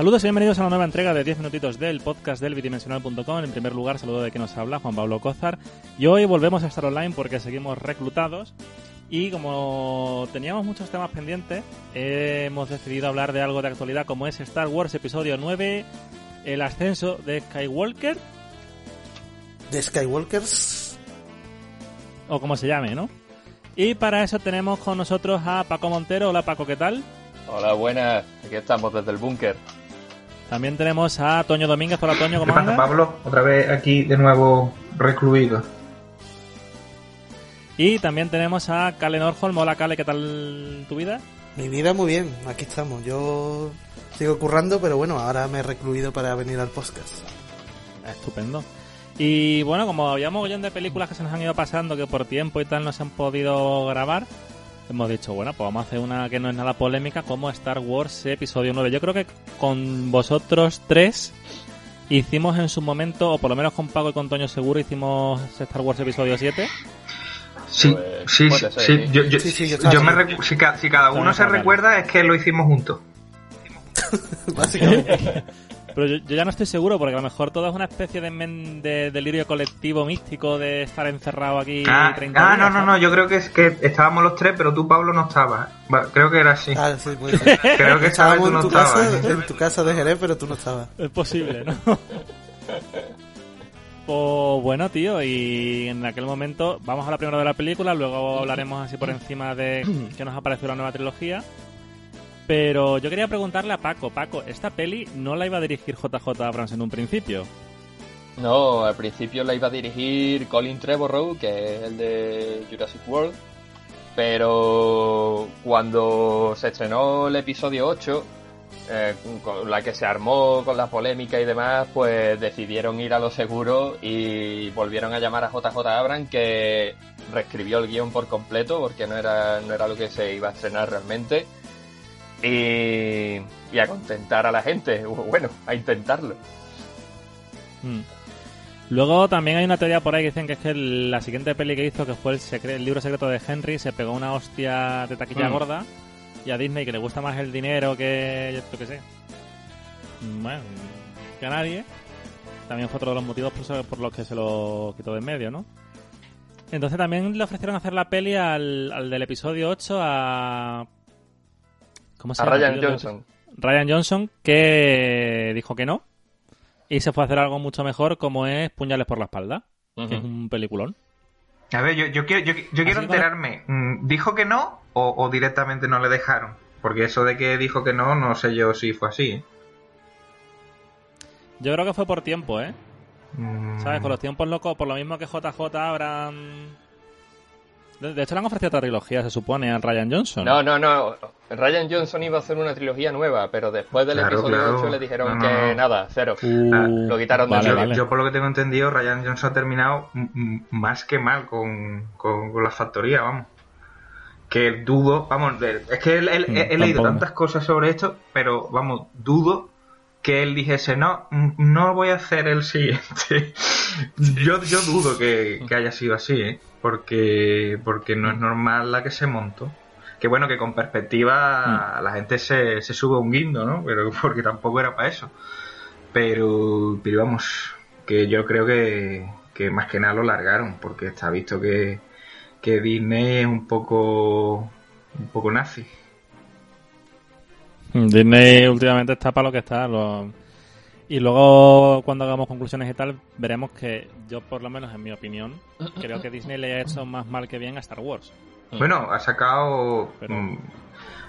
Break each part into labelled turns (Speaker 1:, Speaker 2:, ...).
Speaker 1: Saludos y bienvenidos a la nueva entrega de 10 minutitos del podcast del bidimensional.com. En primer lugar, saludo de que nos habla Juan Pablo Cózar. Y hoy volvemos a estar online porque seguimos reclutados. Y como teníamos muchos temas pendientes, hemos decidido hablar de algo de actualidad como es Star Wars Episodio 9, el ascenso de Skywalker.
Speaker 2: ¿De Skywalkers?
Speaker 1: O como se llame, ¿no? Y para eso tenemos con nosotros a Paco Montero. Hola Paco, ¿qué tal?
Speaker 3: Hola, buenas. Aquí estamos desde el búnker.
Speaker 1: También tenemos a Toño Domínguez. Hola, Toño, ¿cómo
Speaker 4: ¿Qué pasa,
Speaker 1: andas?
Speaker 4: Pablo? Otra vez aquí de nuevo recluido.
Speaker 1: Y también tenemos a Kale Norholm. Hola, Kale, ¿qué tal tu vida?
Speaker 2: Mi vida muy bien, aquí estamos. Yo sigo currando, pero bueno, ahora me he recluido para venir al podcast.
Speaker 1: Estupendo. Y bueno, como habíamos mogollón de películas que se nos han ido pasando, que por tiempo y tal no se han podido grabar, hemos dicho, bueno, pues vamos a hacer una que no es nada polémica, como Star Wars Episodio 9. Yo creo que con vosotros tres hicimos en su momento, o por lo menos con Paco y con Toño seguro, hicimos Star Wars Episodio 7.
Speaker 4: Sí,
Speaker 3: Pues,
Speaker 4: sí, sí,
Speaker 3: ser,
Speaker 4: sí.
Speaker 3: sí.
Speaker 4: Yo, yo-
Speaker 2: Sí, sí, yo
Speaker 4: yo
Speaker 2: estaba
Speaker 4: me recu- si, ca- si cada uno
Speaker 1: También
Speaker 4: se recuerda es que lo hicimos juntos.
Speaker 2: Básicamente.
Speaker 1: Pero yo, yo ya no estoy seguro, porque a lo mejor todo es una especie de, men- de delirio colectivo místico de estar encerrado aquí
Speaker 4: Ah,
Speaker 1: 30
Speaker 4: ah,
Speaker 1: días,
Speaker 4: no, no, no, yo creo que es que estábamos los tres, pero tú, Pablo, no estabas. Creo que era así.
Speaker 2: Ah, sí, puede ser.
Speaker 4: Creo que esta vez
Speaker 2: Estábamos
Speaker 4: tú no
Speaker 2: en tu,
Speaker 4: estabas.
Speaker 2: casa, en tu casa de Jerez, pero tú no estabas.
Speaker 1: Es posible, ¿no? pues bueno, tío, y en aquel momento vamos a hablar primero de la película, luego hablaremos así por encima de qué nos ha parecido la nueva trilogía. Pero yo quería preguntarle a Paco, Paco, esta peli no la iba a dirigir JJ Abrams en un principio.
Speaker 3: No, al principio la iba a dirigir Colin Trevorrow, que es el de Jurassic World. Pero cuando se estrenó el episodio 8, eh, con la que se armó con la polémica y demás, pues decidieron ir a lo seguro y volvieron a llamar a JJ Abrams, que reescribió el guion por completo, porque no era, no era lo que se iba a estrenar realmente. Y, y a contentar a la gente, bueno, a intentarlo.
Speaker 1: Mm. Luego también hay una teoría por ahí que dicen que es que la siguiente peli que hizo, que fue el, secre- el libro secreto de Henry, se pegó una hostia de taquilla
Speaker 3: Mm.
Speaker 1: gorda y a Disney que le gusta más el dinero que yo qué sé. Bueno, que a nadie. También fue otro de los motivos por, por los que se lo quitó de en medio, ¿no? Entonces también le ofrecieron hacer la peli al, al del episodio 8 a... ¿Cómo se
Speaker 3: A
Speaker 1: llama?
Speaker 3: Ryan? Johnson.
Speaker 1: Ryan Johnson, que dijo que no. Y se fue a hacer algo mucho mejor, como es Puñales por la espalda, que es un peliculón.
Speaker 4: A ver, yo, yo quiero, yo, yo quiero enterarme. mm, ¿Dijo que no o, o directamente no le dejaron? Porque eso de que dijo que no, no sé yo si fue así. ¿eh?
Speaker 1: Yo creo que fue por tiempo, ¿eh?
Speaker 4: Mm,
Speaker 1: ¿Sabes? Con los tiempos locos, por lo mismo que JJ Abrams... De hecho, le han ofrecido otra trilogía, se supone, a Ryan Johnson.
Speaker 3: No, no, no. Ryan Johnson iba a hacer una trilogía nueva, pero después del
Speaker 4: Claro,
Speaker 3: episodio
Speaker 4: claro.
Speaker 3: 8 le dijeron
Speaker 4: No, no,
Speaker 3: que
Speaker 4: no.
Speaker 3: nada, cero.
Speaker 1: Uh,
Speaker 3: Lo quitaron de
Speaker 1: vale,
Speaker 4: yo,
Speaker 3: medio.
Speaker 1: vale.
Speaker 4: yo por lo que tengo entendido, Ryan Johnson ha terminado más que mal con, con, con la factoría, vamos. Que dudo, vamos, es que él- él-
Speaker 1: Mm,
Speaker 4: he, he leído tantas cosas sobre esto, pero vamos, dudo que él dijese, no, no voy a hacer el siguiente. yo, yo dudo que, que haya sido así, ¿eh? Porque, porque no es normal la que se montó. Que bueno, que con perspectiva la gente se, se sube un guindo, ¿no? Pero porque tampoco era para eso. Pero, pero vamos, que yo creo que, que más que nada lo largaron, porque está visto que, que Disney es un poco, un poco nazi.
Speaker 1: Disney últimamente está para lo que está. lo- Y luego, cuando hagamos conclusiones y tal, veremos que yo, por lo menos en mi opinión, creo que Disney le ha hecho más mal que bien a Star Wars.
Speaker 4: Bueno, ha sacado
Speaker 1: Pero-
Speaker 4: mm,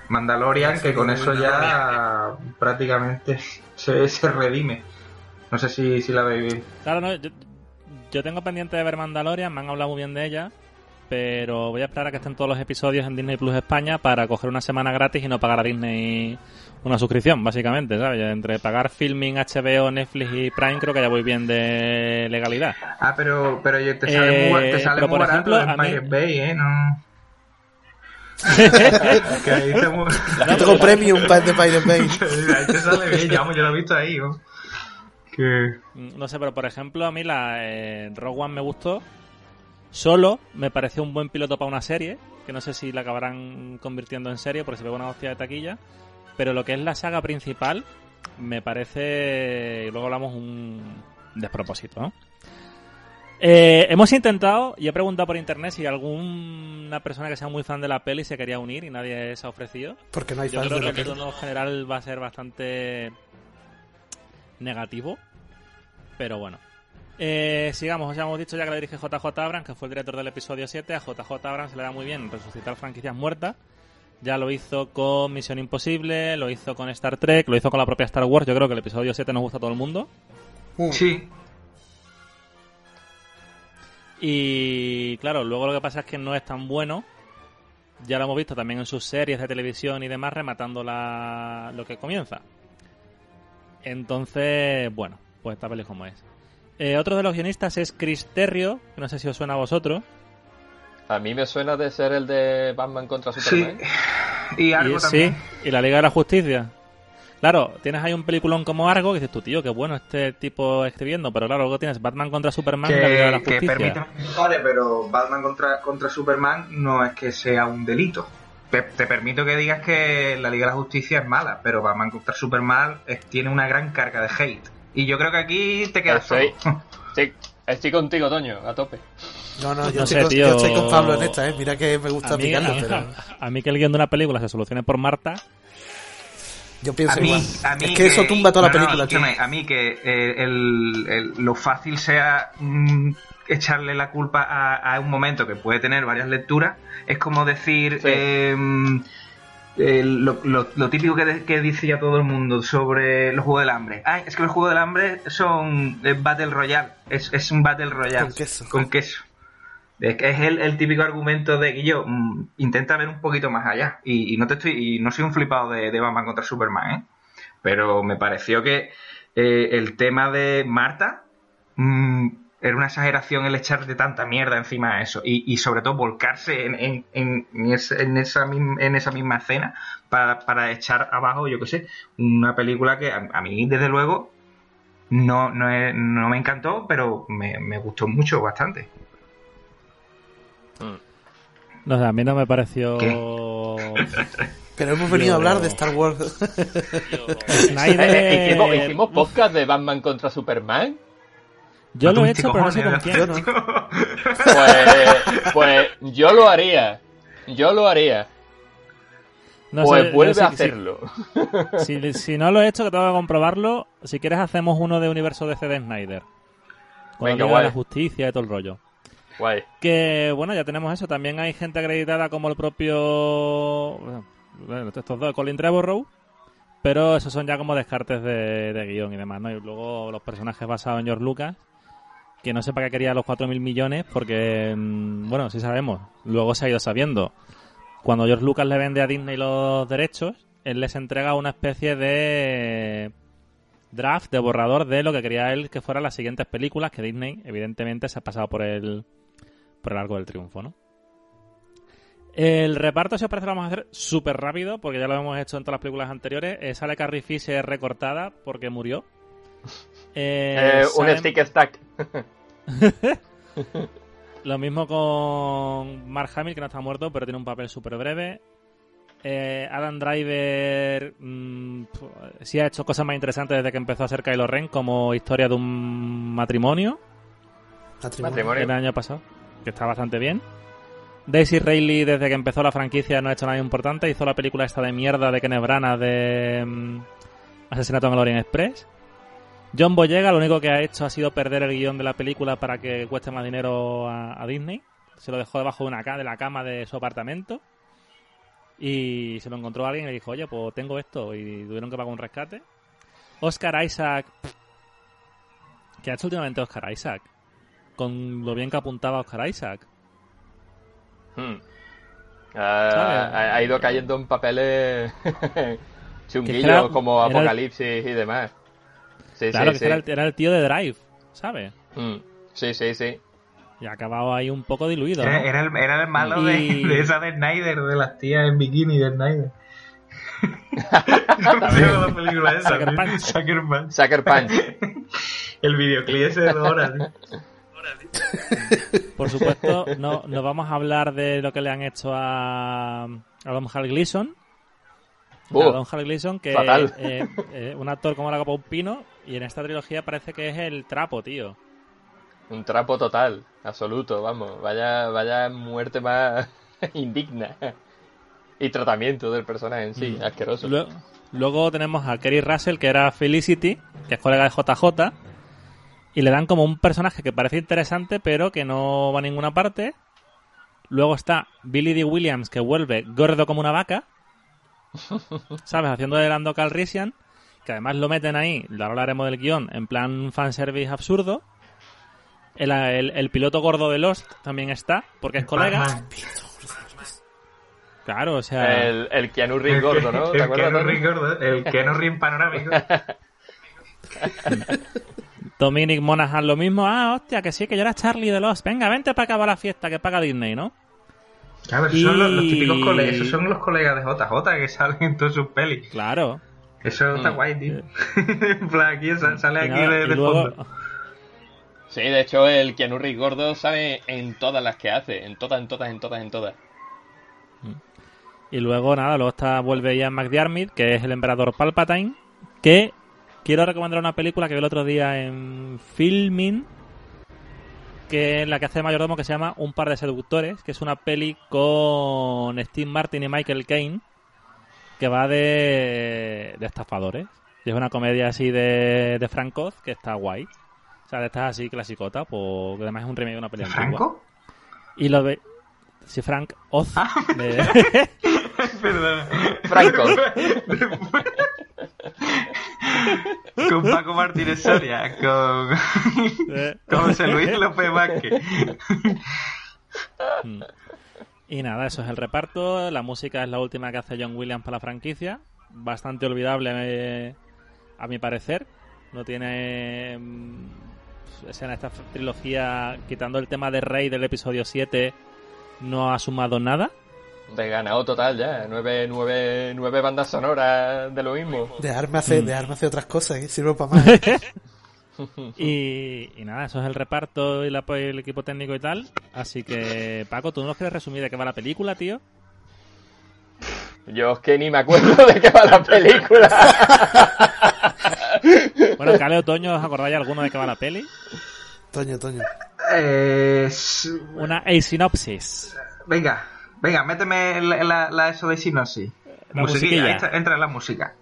Speaker 4: Mandalorian, que con eso ya prácticamente se, se redime. No sé si, si la veis bien.
Speaker 1: Claro, no, yo, yo tengo pendiente de ver Mandalorian, me han hablado muy bien de ella. Pero voy a esperar a que estén todos los episodios en Disney Plus España para coger una semana gratis y no pagar a Disney una suscripción, básicamente, ¿sabes? Entre pagar Filming, HBO, Netflix y Prime creo que ya voy bien de legalidad.
Speaker 4: Ah, pero, pero te sale muy, te
Speaker 1: Eh,
Speaker 4: sale
Speaker 1: pero,
Speaker 4: muy
Speaker 1: por
Speaker 4: barato
Speaker 1: ejemplo,
Speaker 4: en
Speaker 1: a mí-
Speaker 4: Bay, ¿eh? No... que ahí te, mu-
Speaker 2: Yo tengo premium pa- de Pirate Bay.
Speaker 4: ahí te sale bien, ya, yo lo he visto ahí, ¿no? Que...
Speaker 1: Mm, No sé, pero por ejemplo, a mí la eh, Rogue One me gustó. Solo me pareció un buen piloto para una serie, que no sé si la acabarán convirtiendo en serie porque se ve una hostia de taquilla. Pero lo que es la saga principal, me parece, y luego hablamos, un despropósito, ¿no? Eh, hemos intentado, y he preguntado por internet si alguna persona que sea muy fan de la peli se quería unir y nadie se ha ofrecido.
Speaker 2: Porque no hay
Speaker 1: Yo
Speaker 2: fans
Speaker 1: creo
Speaker 2: de
Speaker 1: que el tono general va a ser bastante negativo. Pero bueno. Eh, sigamos, ya hemos dicho ya que lo dirige JJ Abrams, que fue el director del episodio 7. A JJ Abrams se le da muy bien resucitar franquicias muertas. Ya lo hizo con Misión Imposible, lo hizo con Star Trek, lo hizo con la propia Star Wars. Yo creo que el episodio 7 nos gusta a todo el mundo.
Speaker 2: Uh,
Speaker 4: Sí,
Speaker 1: Y claro, luego lo que pasa es que no es tan bueno. Ya lo hemos visto también en sus series de televisión y demás, rematando la... lo que comienza. Entonces, bueno, pues esta peli como es. Eh, otro de los guionistas es Chris Terrio, que no sé si os suena a vosotros.
Speaker 3: A mí me suena de ser el de Batman contra
Speaker 4: sí.
Speaker 3: Superman.
Speaker 4: Y algo
Speaker 1: y,
Speaker 4: también.
Speaker 1: Sí, y la Liga de la Justicia. Claro, tienes ahí un peliculón como Argo, que dices tú, tío, qué bueno este tipo escribiendo, pero claro, luego tienes Batman contra Superman y la Liga de la
Speaker 4: Que, que
Speaker 1: Justicia.
Speaker 4: vale, pero Batman contra, contra Superman no es que sea un delito. Te, te permito que digas que la Liga de la Justicia es mala, pero Batman contra Superman es- tiene una gran carga de hate. Y yo creo que aquí te quedas
Speaker 3: Estoy,
Speaker 4: solo.
Speaker 3: estoy contigo, Toño, a tope.
Speaker 2: No, no, yo,
Speaker 1: No
Speaker 2: estoy,
Speaker 1: sé,
Speaker 2: con,
Speaker 1: tío.
Speaker 2: yo estoy con Pablo en esta, ¿eh? Mira que me gusta
Speaker 1: a mí,
Speaker 2: picarlo,
Speaker 1: a-
Speaker 2: pero
Speaker 1: a mí que el guion de una película se solucione por Marta,
Speaker 2: yo
Speaker 4: A
Speaker 2: pienso
Speaker 4: mí,
Speaker 2: igual.
Speaker 4: a mí
Speaker 2: es que, eso tumba toda la
Speaker 4: no, no,
Speaker 2: película, tío.
Speaker 4: a mí que eh, el- el- lo fácil sea mm, echarle la culpa a, a un momento que puede tener varias lecturas, es como decir
Speaker 3: Sí.
Speaker 4: eh, eh, lo, lo- lo típico que, que dice ya todo el mundo sobre los Juegos del Hambre. Ah, es que los Juegos del Hambre son Battle Royale, es, es un Battle Royale.
Speaker 2: Con queso.
Speaker 4: Con queso. Es que es el, el típico argumento de que yo mm, intenta ver un poquito más allá. Y, y no te estoy, y no soy un flipado de, de Batman contra Superman, ¿eh? Pero me pareció que eh, el tema de Marta mm, era una exageración el echarte tanta mierda encima de eso. Y, y sobre todo volcarse en, en, en, en ese- en esa, misma, en esa misma escena para, para echar abajo, yo qué sé, una película que a, a mí, desde luego, no, no, es- no me encantó, pero me, me gustó mucho, bastante.
Speaker 1: no sé, a mí no me pareció...
Speaker 2: Pero hemos venido a hablar de Star Wars.
Speaker 1: Snyder...
Speaker 3: Eh, ¿Hicimos, hicimos podcast de Batman contra Superman?
Speaker 1: Yo lo he hecho, pero no sé con quién.
Speaker 3: Pues, pues yo lo haría. Yo lo haría.
Speaker 1: No
Speaker 3: pues
Speaker 1: sé,
Speaker 3: vuelve a hacerlo.
Speaker 1: Si, si no lo he hecho, que tengo que comprobarlo. Si quieres, hacemos uno de universo de Snyder. Con
Speaker 3: Venga,
Speaker 1: la Liga de
Speaker 3: guay.
Speaker 1: la justicia y todo el rollo.
Speaker 3: Guay.
Speaker 1: Que bueno, ya tenemos eso. También hay gente acreditada como el propio. Bueno, estos dos, Colin Trevorrow. Pero esos son ya como descartes de, de guion y demás, ¿no? Y luego los personajes basados en George Lucas. Que no sé para qué quería los 4.000 millones, porque, mm, bueno, sí sabemos. Luego se ha ido sabiendo. Cuando George Lucas le vende a Disney los derechos, él les entrega una especie de draft, de borrador de lo que quería él que fueran las siguientes películas, que Disney, evidentemente, se ha pasado por el, por el arco del triunfo, ¿no? El reparto, si os parece, lo vamos a hacer súper rápido, porque ya lo hemos hecho en todas las películas anteriores. Eh, sale Carrie Fisher recortada porque murió. Eh,
Speaker 3: Eh, un stick stack.
Speaker 1: Lo mismo con Mark Hamill, que no está muerto, pero tiene un papel súper breve. Eh, Adam Driver mm, pf, sí ha hecho cosas más interesantes desde que empezó a ser Kylo Ren, como historia de un matrimonio
Speaker 2: Matrimonio.
Speaker 1: El año pasado, que está bastante bien. Daisy Ridley, desde que empezó la franquicia, no ha hecho nada importante. Hizo la película esta de mierda de Kenneth Branagh de mm, Asesinato en el Orient Express. John Boyega lo único que ha hecho ha sido perder el guion de la película para que cueste más dinero a, a Disney. Se lo dejó debajo de, una, de la cama de su apartamento. Y se lo encontró alguien y le dijo, oye, pues tengo esto. Y tuvieron que pagar un rescate. Oscar Isaac. ¿Qué ha hecho últimamente Oscar Isaac? Con lo bien que apuntaba Oscar Isaac.
Speaker 3: Hmm. Ha, ha ido cayendo en papeles chunguillos
Speaker 1: era-
Speaker 3: como
Speaker 1: era
Speaker 3: Apocalipsis y demás. Sí,
Speaker 1: Claro,
Speaker 3: sí,
Speaker 1: que
Speaker 3: sí.
Speaker 1: Era, el, era el tío de Drive, ¿sabes?
Speaker 3: Mm, sí, sí, sí.
Speaker 1: Y ha acabado ahí un poco diluido. ¿no?
Speaker 4: Era, el, era el malo de,
Speaker 1: Y-
Speaker 4: de esa de Snyder, de las tías en bikini de Snyder. ¿Cómo se llama la película esa?
Speaker 1: Sucker
Speaker 4: tío?
Speaker 1: Punch.
Speaker 4: Sucker Punch.
Speaker 3: Sucker Punch.
Speaker 4: El videoclip ese de dos horas.
Speaker 1: Por supuesto, no, no vamos a hablar de lo que le han hecho a, a Don Hal Gleason.
Speaker 3: Uh,
Speaker 1: a Don Hal Gleason, que eh, eh, un actor como la copa un pino, y en esta trilogía parece que es el trapo, tío.
Speaker 3: un trapo total, absoluto, vamos. Vaya, vaya muerte más indigna. Y tratamiento del personaje en sí, asqueroso.
Speaker 1: Lue- Luego tenemos a Kerry Russell, que era Felicity, que es colega de JJ, y le dan como un personaje que parece interesante, pero que no va a ninguna parte. Luego está Billy D. Williams, que vuelve gordo como una vaca, ¿sabes? Haciendo de Lando Calrissian, que además lo meten ahí, ahora hablaremos del guion, en plan fanservice absurdo. El, el- el piloto gordo de Lost también está, porque es colega. Claro, o sea...
Speaker 3: El, el Keanu Reeves gordo, ¿no?
Speaker 4: El. Keanu? Reeves gordo, el Keanu Reeves panorámico.
Speaker 1: Dominic Monaghan lo mismo. Ah, hostia, que sí, que yo era Charlie de Lost. Venga, vente para acabar la fiesta que paga Disney, ¿no?
Speaker 4: Claro, esos son los, típicos colegas, esos son los colegas de JJ que salen en todas sus pelis.
Speaker 1: Claro.
Speaker 4: Eso está
Speaker 3: Mm.
Speaker 4: guay, tío. en plan, aquí sa- sale
Speaker 1: Y
Speaker 4: aquí
Speaker 1: nada,
Speaker 4: de,
Speaker 1: luego,
Speaker 4: fondo.
Speaker 3: Sí, de hecho, el Keanu Reeves gordo sabe en todas las que hace. En todas, en todas, en todas, en todas.
Speaker 1: y luego, nada, luego está, vuelve Ian McDiarmid, que es el emperador Palpatine, que quiero recomendar una película que vi el otro día en Filming, que es la que hace de mayordomo, que se llama Un par de seductores, que es una peli con Steve Martin y Michael Caine, que va de, de estafadores. Y es una comedia así de, de Frank Oz, que está guay. O sea, de estas así clasicota, pues, que además es un remake de una antigua.
Speaker 4: ¿Franco?
Speaker 1: Y lo ve... Sí, Frank Oz. de-
Speaker 4: Perdona.
Speaker 3: Franco.
Speaker 4: con Paco Martínez Soria, con,
Speaker 1: de-
Speaker 4: con José Luis López Vázquez.
Speaker 1: Mm. Y nada, eso es el reparto. La música es la última que hace John Williams para la franquicia. Bastante olvidable, eh, a mi parecer. No tiene. mm, en esta trilogía, quitando el tema de Rey del episodio 7, no ha sumado nada.
Speaker 3: De ganado total ya. Nueve, nueve, nueve bandas sonoras de lo mismo.
Speaker 2: Dejarme
Speaker 1: Mm.
Speaker 2: hacer, dejarme hacer otras cosas, que sirvo para más.
Speaker 1: Y, y nada, eso es el reparto y el equipo técnico y tal. Así que, Paco, ¿tú no nos quieres resumir de qué va la película, tío?
Speaker 3: Yo es que ni me acuerdo de qué va la película.
Speaker 1: Bueno, Cale Otoño, ¿os acordáis alguno de qué va la peli?
Speaker 2: Toño, Toño.
Speaker 4: Eh,
Speaker 1: Una A-sinopsis.
Speaker 4: venga, venga, méteme la, la, la eso de sinopsis.
Speaker 1: La
Speaker 4: Musiquilla,
Speaker 1: musiquilla.
Speaker 4: ahí está- entra la música.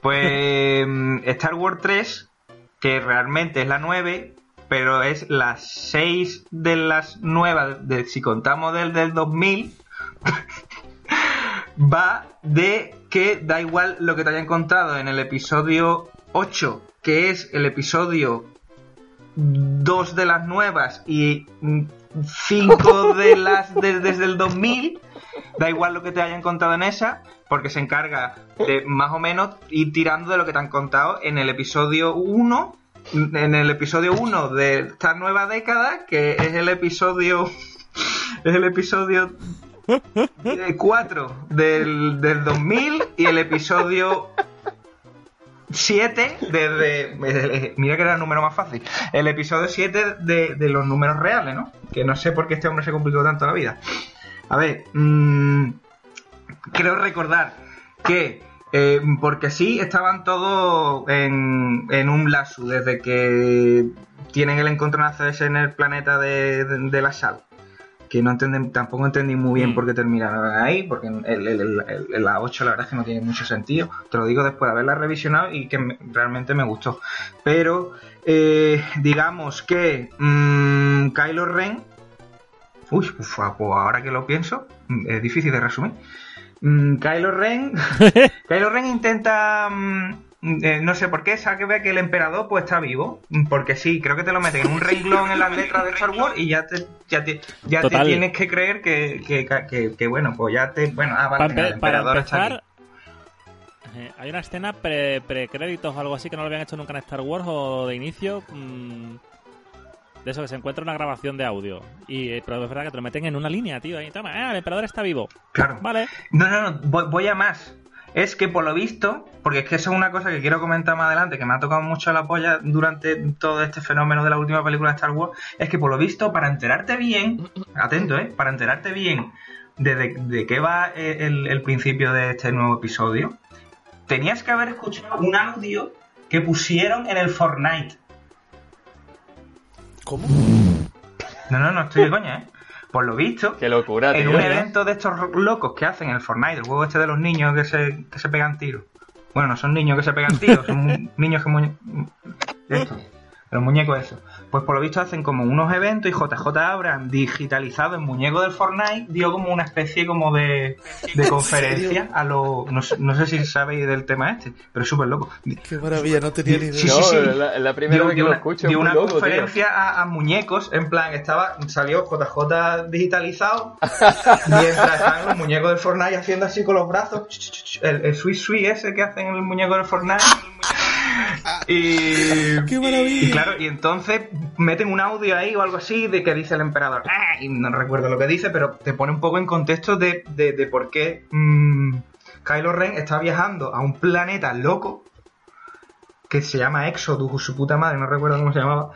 Speaker 4: Pues Star Wars 3, que realmente es la 9, pero es la 6 de las nuevas, de, si contamos del, del 2000, va de que da igual lo que te hayan contado en el episodio 8, que es el episodio 2 de las nuevas y 5 de las de- desde el 2000, da igual lo que te hayan contado en esa, porque se encarga de más o menos ir tirando de lo que te han contado en el episodio 1, en el episodio 1 de esta nueva década, que es el episodio es el episodio 4 del, del 2000 y el episodio 7 de, de- de- Mira que era el número más fácil. El episodio 7 de, de los números reales, ¿no? Que no sé por qué este hombre se complicó tanto la vida. A ver, mm, creo recordar que, eh, porque sí, estaban todos en, en un lazo desde que tienen el encontronazo ese en el planeta de, de- de la sal. Que no entendí, tampoco entendí muy bien
Speaker 1: Mm.
Speaker 4: por qué terminaron ahí, porque el, el- el- el- la 8 la verdad es que no tiene mucho sentido. Te lo digo después de haberla revisionado y que me- realmente me gustó. Pero eh, digamos que mm, Kylo Ren Uy, ufa, pues ahora que lo pienso, mm, es difícil de resumir. Mm, Kylo Ren. Kylo Ren intenta mm, eh, no sé por qué, sabe que el emperador pues está vivo. Porque sí, creo que te lo meten en un renglón en las letras de Star Wars y ya te, ya te, ya te tienes que creer que, que, que, que, bueno, pues ya te. Bueno, ah, vale,
Speaker 1: Para,
Speaker 4: el emperador está aquí.
Speaker 1: eh, hay una escena pre- pre-créditos o algo así que no lo habían hecho nunca en Star Wars o de inicio. De eso, que se encuentra una grabación de audio. Y, eh, pero es verdad que te lo meten en una línea, tío. Ahí, toma, ah, el emperador está vivo.
Speaker 4: Claro.
Speaker 1: Vale.
Speaker 4: No, no, no, voy, voy a más. Es que por lo visto, porque es que eso es una cosa que quiero comentar más adelante, que me ha tocado mucho la polla durante todo este fenómeno de la última película de Star Wars, es que por lo visto, para enterarte bien, atento, ¿eh? Para enterarte bien de, de, de qué va eh, el, el principio de este nuevo episodio, tenías que haber escuchado un audio que pusieron en el Fortnite.
Speaker 2: ¿Cómo?
Speaker 4: No, no, no estoy de coña, ¿eh? Por lo visto,
Speaker 3: Qué locura,
Speaker 4: en un
Speaker 3: ¿eh?
Speaker 4: evento de estos locos que hacen en el Fortnite, el juego este de los niños que se, que se pegan tiros. Bueno, no son niños que se pegan tiros, son mu- niños que muñe... Esto, los muñecos esos. Pues por lo visto hacen como unos eventos y JJ Abrams, digitalizado en muñeco del Fortnite, dio como una especie como de, de conferencia a los... No, sé- no sé si sabéis del tema este, pero es súper loco.
Speaker 2: Qué maravilla, no tenía ni idea.
Speaker 4: Sí, sí, sí.
Speaker 3: es la, primera
Speaker 4: dio,
Speaker 3: vez que
Speaker 4: dio
Speaker 3: lo
Speaker 4: una,
Speaker 3: escucho.
Speaker 4: dio una
Speaker 3: loco,
Speaker 4: conferencia a, a muñecos, en plan, estaba salió JJ digitalizado, mientras estaban los muñecos del Fortnite haciendo así con los brazos, el, el sweet sweet ese que hacen en el muñeco del Fortnite. Y,
Speaker 2: ¡Qué maravilla!
Speaker 4: y claro, y entonces meten un audio ahí o algo así de que dice el emperador. "Ah", Y no recuerdo lo que dice, pero te pone un poco en contexto de, de, de por qué mm, Kylo Ren está viajando a un planeta loco que se llama Exodus, su puta madre, no recuerdo cómo se llamaba.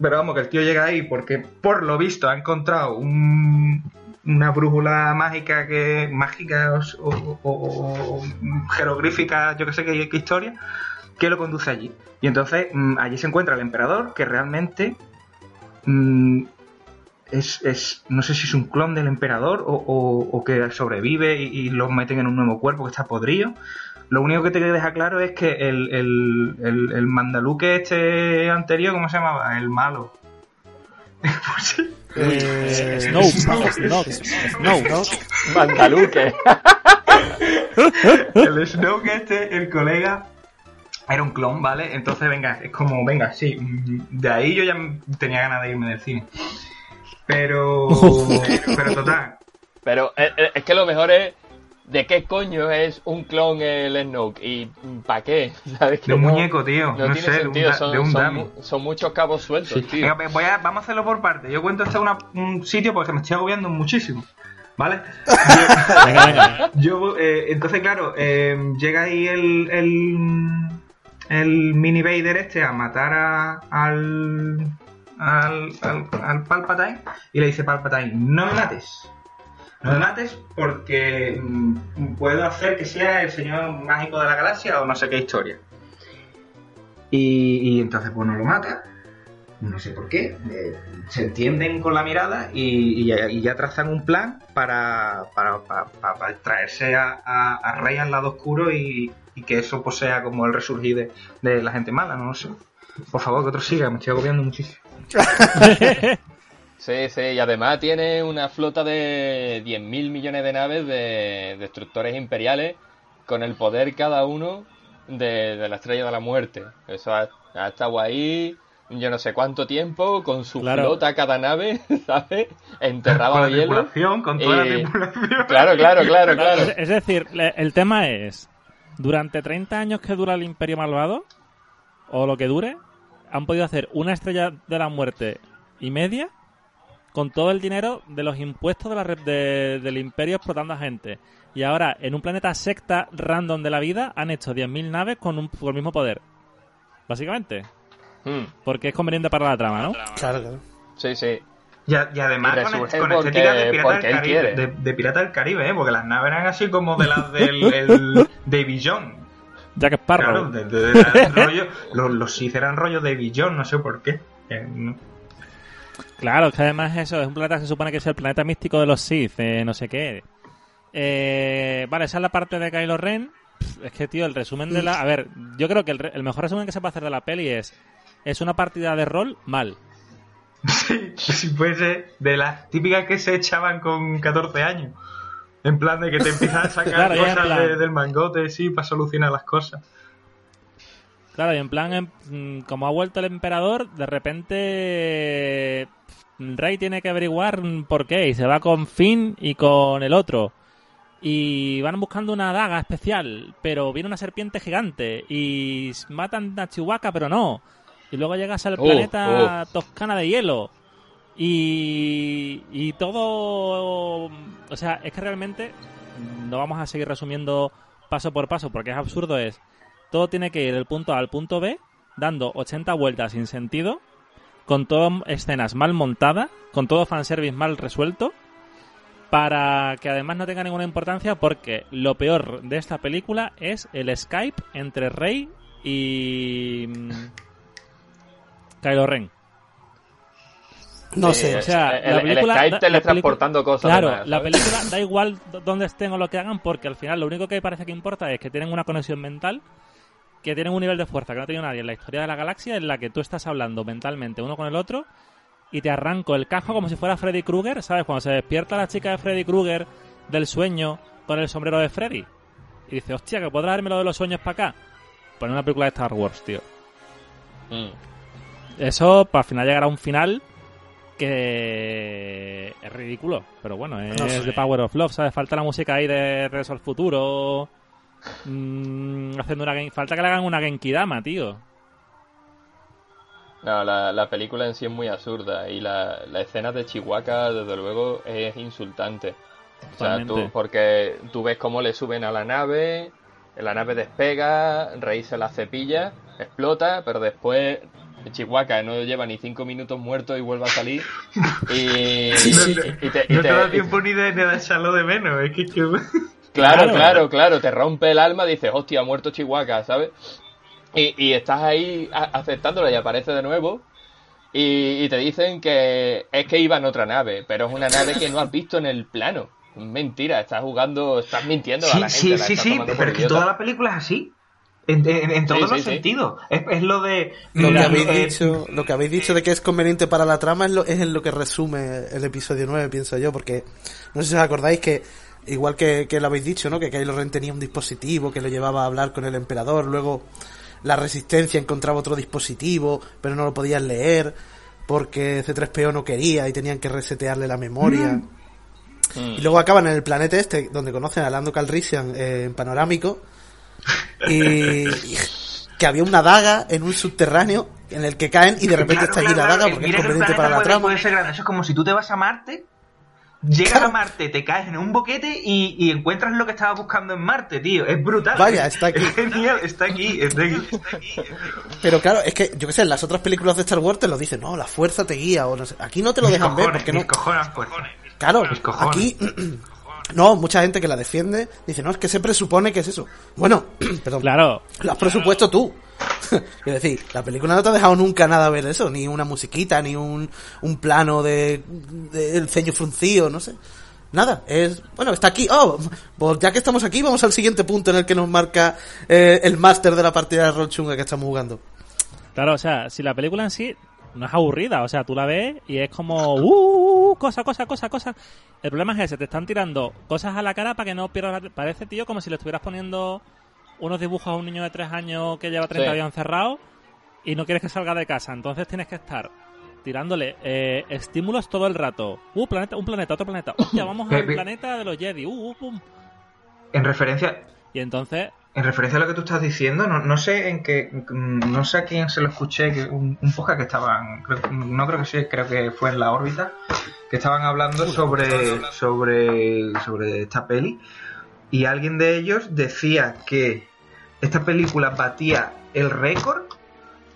Speaker 4: Pero vamos, que el tío llega ahí porque por lo visto ha encontrado un- una brújula mágica que mágica o, o- o- o jeroglífica, yo que sé qué, qué historia, que lo conduce allí. Y entonces mm, allí se encuentra el emperador que realmente mm, es, es- no sé si es un clon del emperador o, o- o que sobrevive y, y lo meten en un nuevo cuerpo que está podrido. Lo único que te deja claro es que el, el, el, el mandaluque este anterior, ¿cómo se llamaba? El malo. Pues.
Speaker 2: Eh,
Speaker 1: Snoke, Snoke, Snoke.
Speaker 3: Mandaluque.
Speaker 4: el Snoke este, el colega, era un clon, ¿vale? Entonces, venga, es como, venga, sí, mm, de ahí yo ya tenía ganas de irme del cine. Pero, pero total,
Speaker 3: Pero eh, eh, es que lo mejor es de qué coño es un clon el Snoke y para qué. ¿Sabes? Que
Speaker 4: de un
Speaker 3: no-
Speaker 4: muñeco, tío,
Speaker 3: No,
Speaker 4: no,
Speaker 3: tiene
Speaker 4: sé, de un,
Speaker 3: sentido, son,
Speaker 4: de un
Speaker 3: son son muchos cabos sueltos,
Speaker 4: Sí.
Speaker 3: tío.
Speaker 4: Venga, pues voy a- vamos a hacerlo por parte. Yo cuento hasta una- un sitio porque me estoy agobiando muchísimo. ¿Vale?
Speaker 1: Venga.
Speaker 4: Yo, eh, entonces, claro, eh, llega ahí el, el, el mini Vader este a matar a- al, al, al, al Palpatine y le dice Palpatine, no me mates. No me mates porque mm, puedo hacer que sea el señor mágico de la galaxia o no sé qué historia. Y, y entonces pues no lo mata. No sé por qué. eh, se entienden con la mirada y, ya, y ya trazan un plan para, para, para- para traerse a, a, a Rey al lado oscuro y, y que eso pues sea como el resurgir de, de la gente mala, no lo sé. Por favor, que otro siga, me estoy agobiando muchísimo.
Speaker 3: Sí, sí, y además tiene una flota de 10.000 millones de naves de destructores imperiales con el poder cada uno de, de la estrella de la muerte. Eso ha, ha estado ahí yo no sé cuánto tiempo con su
Speaker 1: Claro.
Speaker 3: flota cada nave, ¿sabes? Enterrado
Speaker 4: con la
Speaker 3: hielo.
Speaker 4: tripulación, con toda
Speaker 3: Y-
Speaker 4: la tripulación.
Speaker 3: Claro, claro, claro, claro.
Speaker 1: Es, es decir, el tema es, durante 30 años que dura el Imperio Malvado, o lo que dure, han podido hacer una estrella de la muerte y media con todo el dinero de los impuestos de la red de- del Imperio explotando a gente. Y ahora, en un planeta secta random de la vida, han hecho 10.000 naves con, un, con el mismo poder. Básicamente.
Speaker 3: Hmm,
Speaker 1: Porque es conveniente para la trama, ¿no?
Speaker 2: Claro, claro.
Speaker 3: Sí, sí.
Speaker 4: Y, a- y además
Speaker 3: Y
Speaker 4: con,
Speaker 3: resurge
Speaker 4: con
Speaker 3: porque-
Speaker 4: estética de pirata
Speaker 3: porque
Speaker 4: del
Speaker 3: él
Speaker 4: Caribe.
Speaker 3: quiere.
Speaker 4: De, de pirata del Caribe, ¿eh? Porque las naves eran así como de las del el Davy Jones.
Speaker 1: Jack Sparrow.
Speaker 4: Claro, de, de- de- de- rollo, los, los Sith eran rollo Davy Jones, no sé por qué. Eh, no.
Speaker 1: Claro, que además eso es un planeta que se supone que es el planeta místico de los Sith, eh, no sé qué. Eh, vale, esa es la parte de Kylo Ren. Pff, Es que, tío, el resumen de la... A ver, yo creo que el, re- el mejor resumen que se puede hacer de la peli es... Es una partida de rol mal.
Speaker 4: Si fuese de las típicas que se echaban con 14 años. En plan de que te empiezan a sacar
Speaker 1: Claro,
Speaker 4: cosas de- del mangote, sí, para solucionar las cosas.
Speaker 1: Claro, y en plan, em, mm, como ha vuelto el emperador, de repente mm, Rey tiene que averiguar por qué y se va con Finn y con el otro. Y van buscando una daga especial, pero viene una serpiente gigante y matan a Chihuahua, pero no. Y luego llegas al
Speaker 3: Oh,
Speaker 1: planeta Toscana de hielo. Y, y todo... O sea, es que realmente no vamos a seguir resumiendo paso por paso porque es absurdo. Es todo tiene que ir del punto A al punto B dando 80 vueltas sin sentido, con todas escenas mal montadas, con todo fanservice mal resuelto, para que además no tenga ninguna importancia porque lo peor de esta película es el Skype entre Rey y Kylo Ren.
Speaker 2: No
Speaker 3: Sí,
Speaker 2: sé.
Speaker 1: O sea,
Speaker 3: el,
Speaker 1: la
Speaker 3: el
Speaker 1: película
Speaker 3: Skype
Speaker 1: da- la
Speaker 3: teletransportando cosas.
Speaker 1: Claro, la película da igual dónde estén o lo que hagan porque al final lo único que parece que importa es que tienen una conexión mental, que tienen un nivel de fuerza que no ha tenido nadie en la historia de la galaxia en la que tú estás hablando mentalmente uno con el otro y te arranco el casco como si fuera Freddy Krueger, ¿sabes? Cuando se despierta la chica de Freddy Krueger del sueño con el sombrero de Freddy y dice, hostia, que podrás darme lo de los sueños para acá. Pues en una película de Star Wars, tío.
Speaker 3: Mm.
Speaker 1: Eso, para al final llegar a un final que es ridículo, pero bueno, es
Speaker 2: No sé.
Speaker 1: The Power of Love, ¿sabes? Falta la música ahí de Regreso al Futuro. mm, haciendo una falta que le hagan una Genkidama, tío.
Speaker 3: No, la, la película en sí es muy absurda y la, la escena de Chihuahua, desde luego, es insultante. O sea, tú, porque tú ves cómo le suben a la nave, la nave despega, Rey se la cepilla, explota, pero después Chihuahua no lleva ni cinco minutos muerto y vuelve a salir. Y, y te,
Speaker 4: no te
Speaker 3: te-
Speaker 4: da tiempo ni de, ni de echarlo de menos. Es que, que-
Speaker 3: Claro,
Speaker 1: Claro.
Speaker 3: claro, claro, te rompe el alma, dices, hostia, ha muerto Chihuahua, ¿sabes? Y, y estás ahí a- aceptándolo y aparece de nuevo. Y, y te dicen que es que iba en otra nave, pero es una nave que no has visto en el plano. Mentira, estás jugando, estás mintiendo a
Speaker 4: Sí,
Speaker 3: la gente.
Speaker 4: sí,
Speaker 3: la
Speaker 4: sí, sí, pero es que toda la película es así. En, en- en todos
Speaker 3: Sí, sí,
Speaker 4: los
Speaker 3: sí.
Speaker 4: sentidos. Es, es lo de.
Speaker 2: Lo que, habéis
Speaker 4: eh,
Speaker 2: dicho, lo que habéis dicho de que es conveniente para la trama es, lo, es en lo que resume el episodio 9, pienso yo, porque no sé si os acordáis que, igual que, que lo habéis dicho, ¿no? Que Kylo Ren tenía un dispositivo que lo llevaba a hablar con el emperador, luego la resistencia encontraba otro dispositivo, pero no lo podían leer, porque C3PO no quería y tenían que resetearle la memoria.
Speaker 3: Mm.
Speaker 2: Y luego acaban en el planeta este, donde conocen a Lando Calrissian eh, en panorámico. Y que había una daga en un subterráneo en el que caen y de repente
Speaker 4: claro,
Speaker 2: está allí
Speaker 4: claro,
Speaker 2: la daga porque es conveniente para la
Speaker 4: puede-
Speaker 2: trama.
Speaker 4: puede ser grande. Eso es como si tú te vas a Marte, llegas
Speaker 2: Claro.
Speaker 4: a Marte, te caes en un boquete y, y encuentras lo que estabas buscando en Marte, tío. Es brutal.
Speaker 2: Vaya, está aquí.
Speaker 4: Es genial, está aquí, está aquí.
Speaker 2: Pero claro, es que, yo qué sé, en las otras películas de Star Wars te lo dicen, no, la fuerza te guía, o no sé. Aquí no te lo
Speaker 4: Mis
Speaker 2: dejan ver porque no.
Speaker 4: cojones.
Speaker 2: Claro,
Speaker 4: mis cojones.
Speaker 2: aquí. No, mucha gente que la defiende dice, no, es que se presupone que es eso. Bueno, perdón.
Speaker 1: Claro,
Speaker 2: Lo has presupuesto tú. es decir, la película no te ha dejado nunca nada ver eso, ni una musiquita, ni un, un plano de, de el ceño fruncido, no sé. Nada, es, bueno, está aquí. Oh, pues ya que estamos aquí, vamos al siguiente punto en el que nos marca eh, el máster de la partida de rol chunga que estamos jugando.
Speaker 1: claro, o sea, si la película en sí no es aburrida, o sea, tú la ves y es como, uh, cosa, cosa, cosa, cosa. El problema es ese, te están tirando cosas a la cara para que no pierdas la... Parece, tío, como si le estuvieras poniendo unos dibujos a un niño de tres años que lleva 30
Speaker 3: Sí.
Speaker 1: días encerrado y no quieres que salga de casa. Entonces tienes que estar tirándole eh, estímulos todo el rato. Uh, planeta, un planeta, otro planeta. Hostia, vamos al planeta de los Jedi. Uh, uh, pum.
Speaker 4: En referencia,
Speaker 1: Y entonces,
Speaker 4: En referencia a lo que tú estás diciendo, no, no sé en qué, mm, no sé a quién se lo escuché, que un, un podcast que estaban, creo- no creo que sí, creo que fue en la órbita, que estaban hablando sobre, sobre, sobre esta peli, y alguien de ellos decía que esta película batía el récord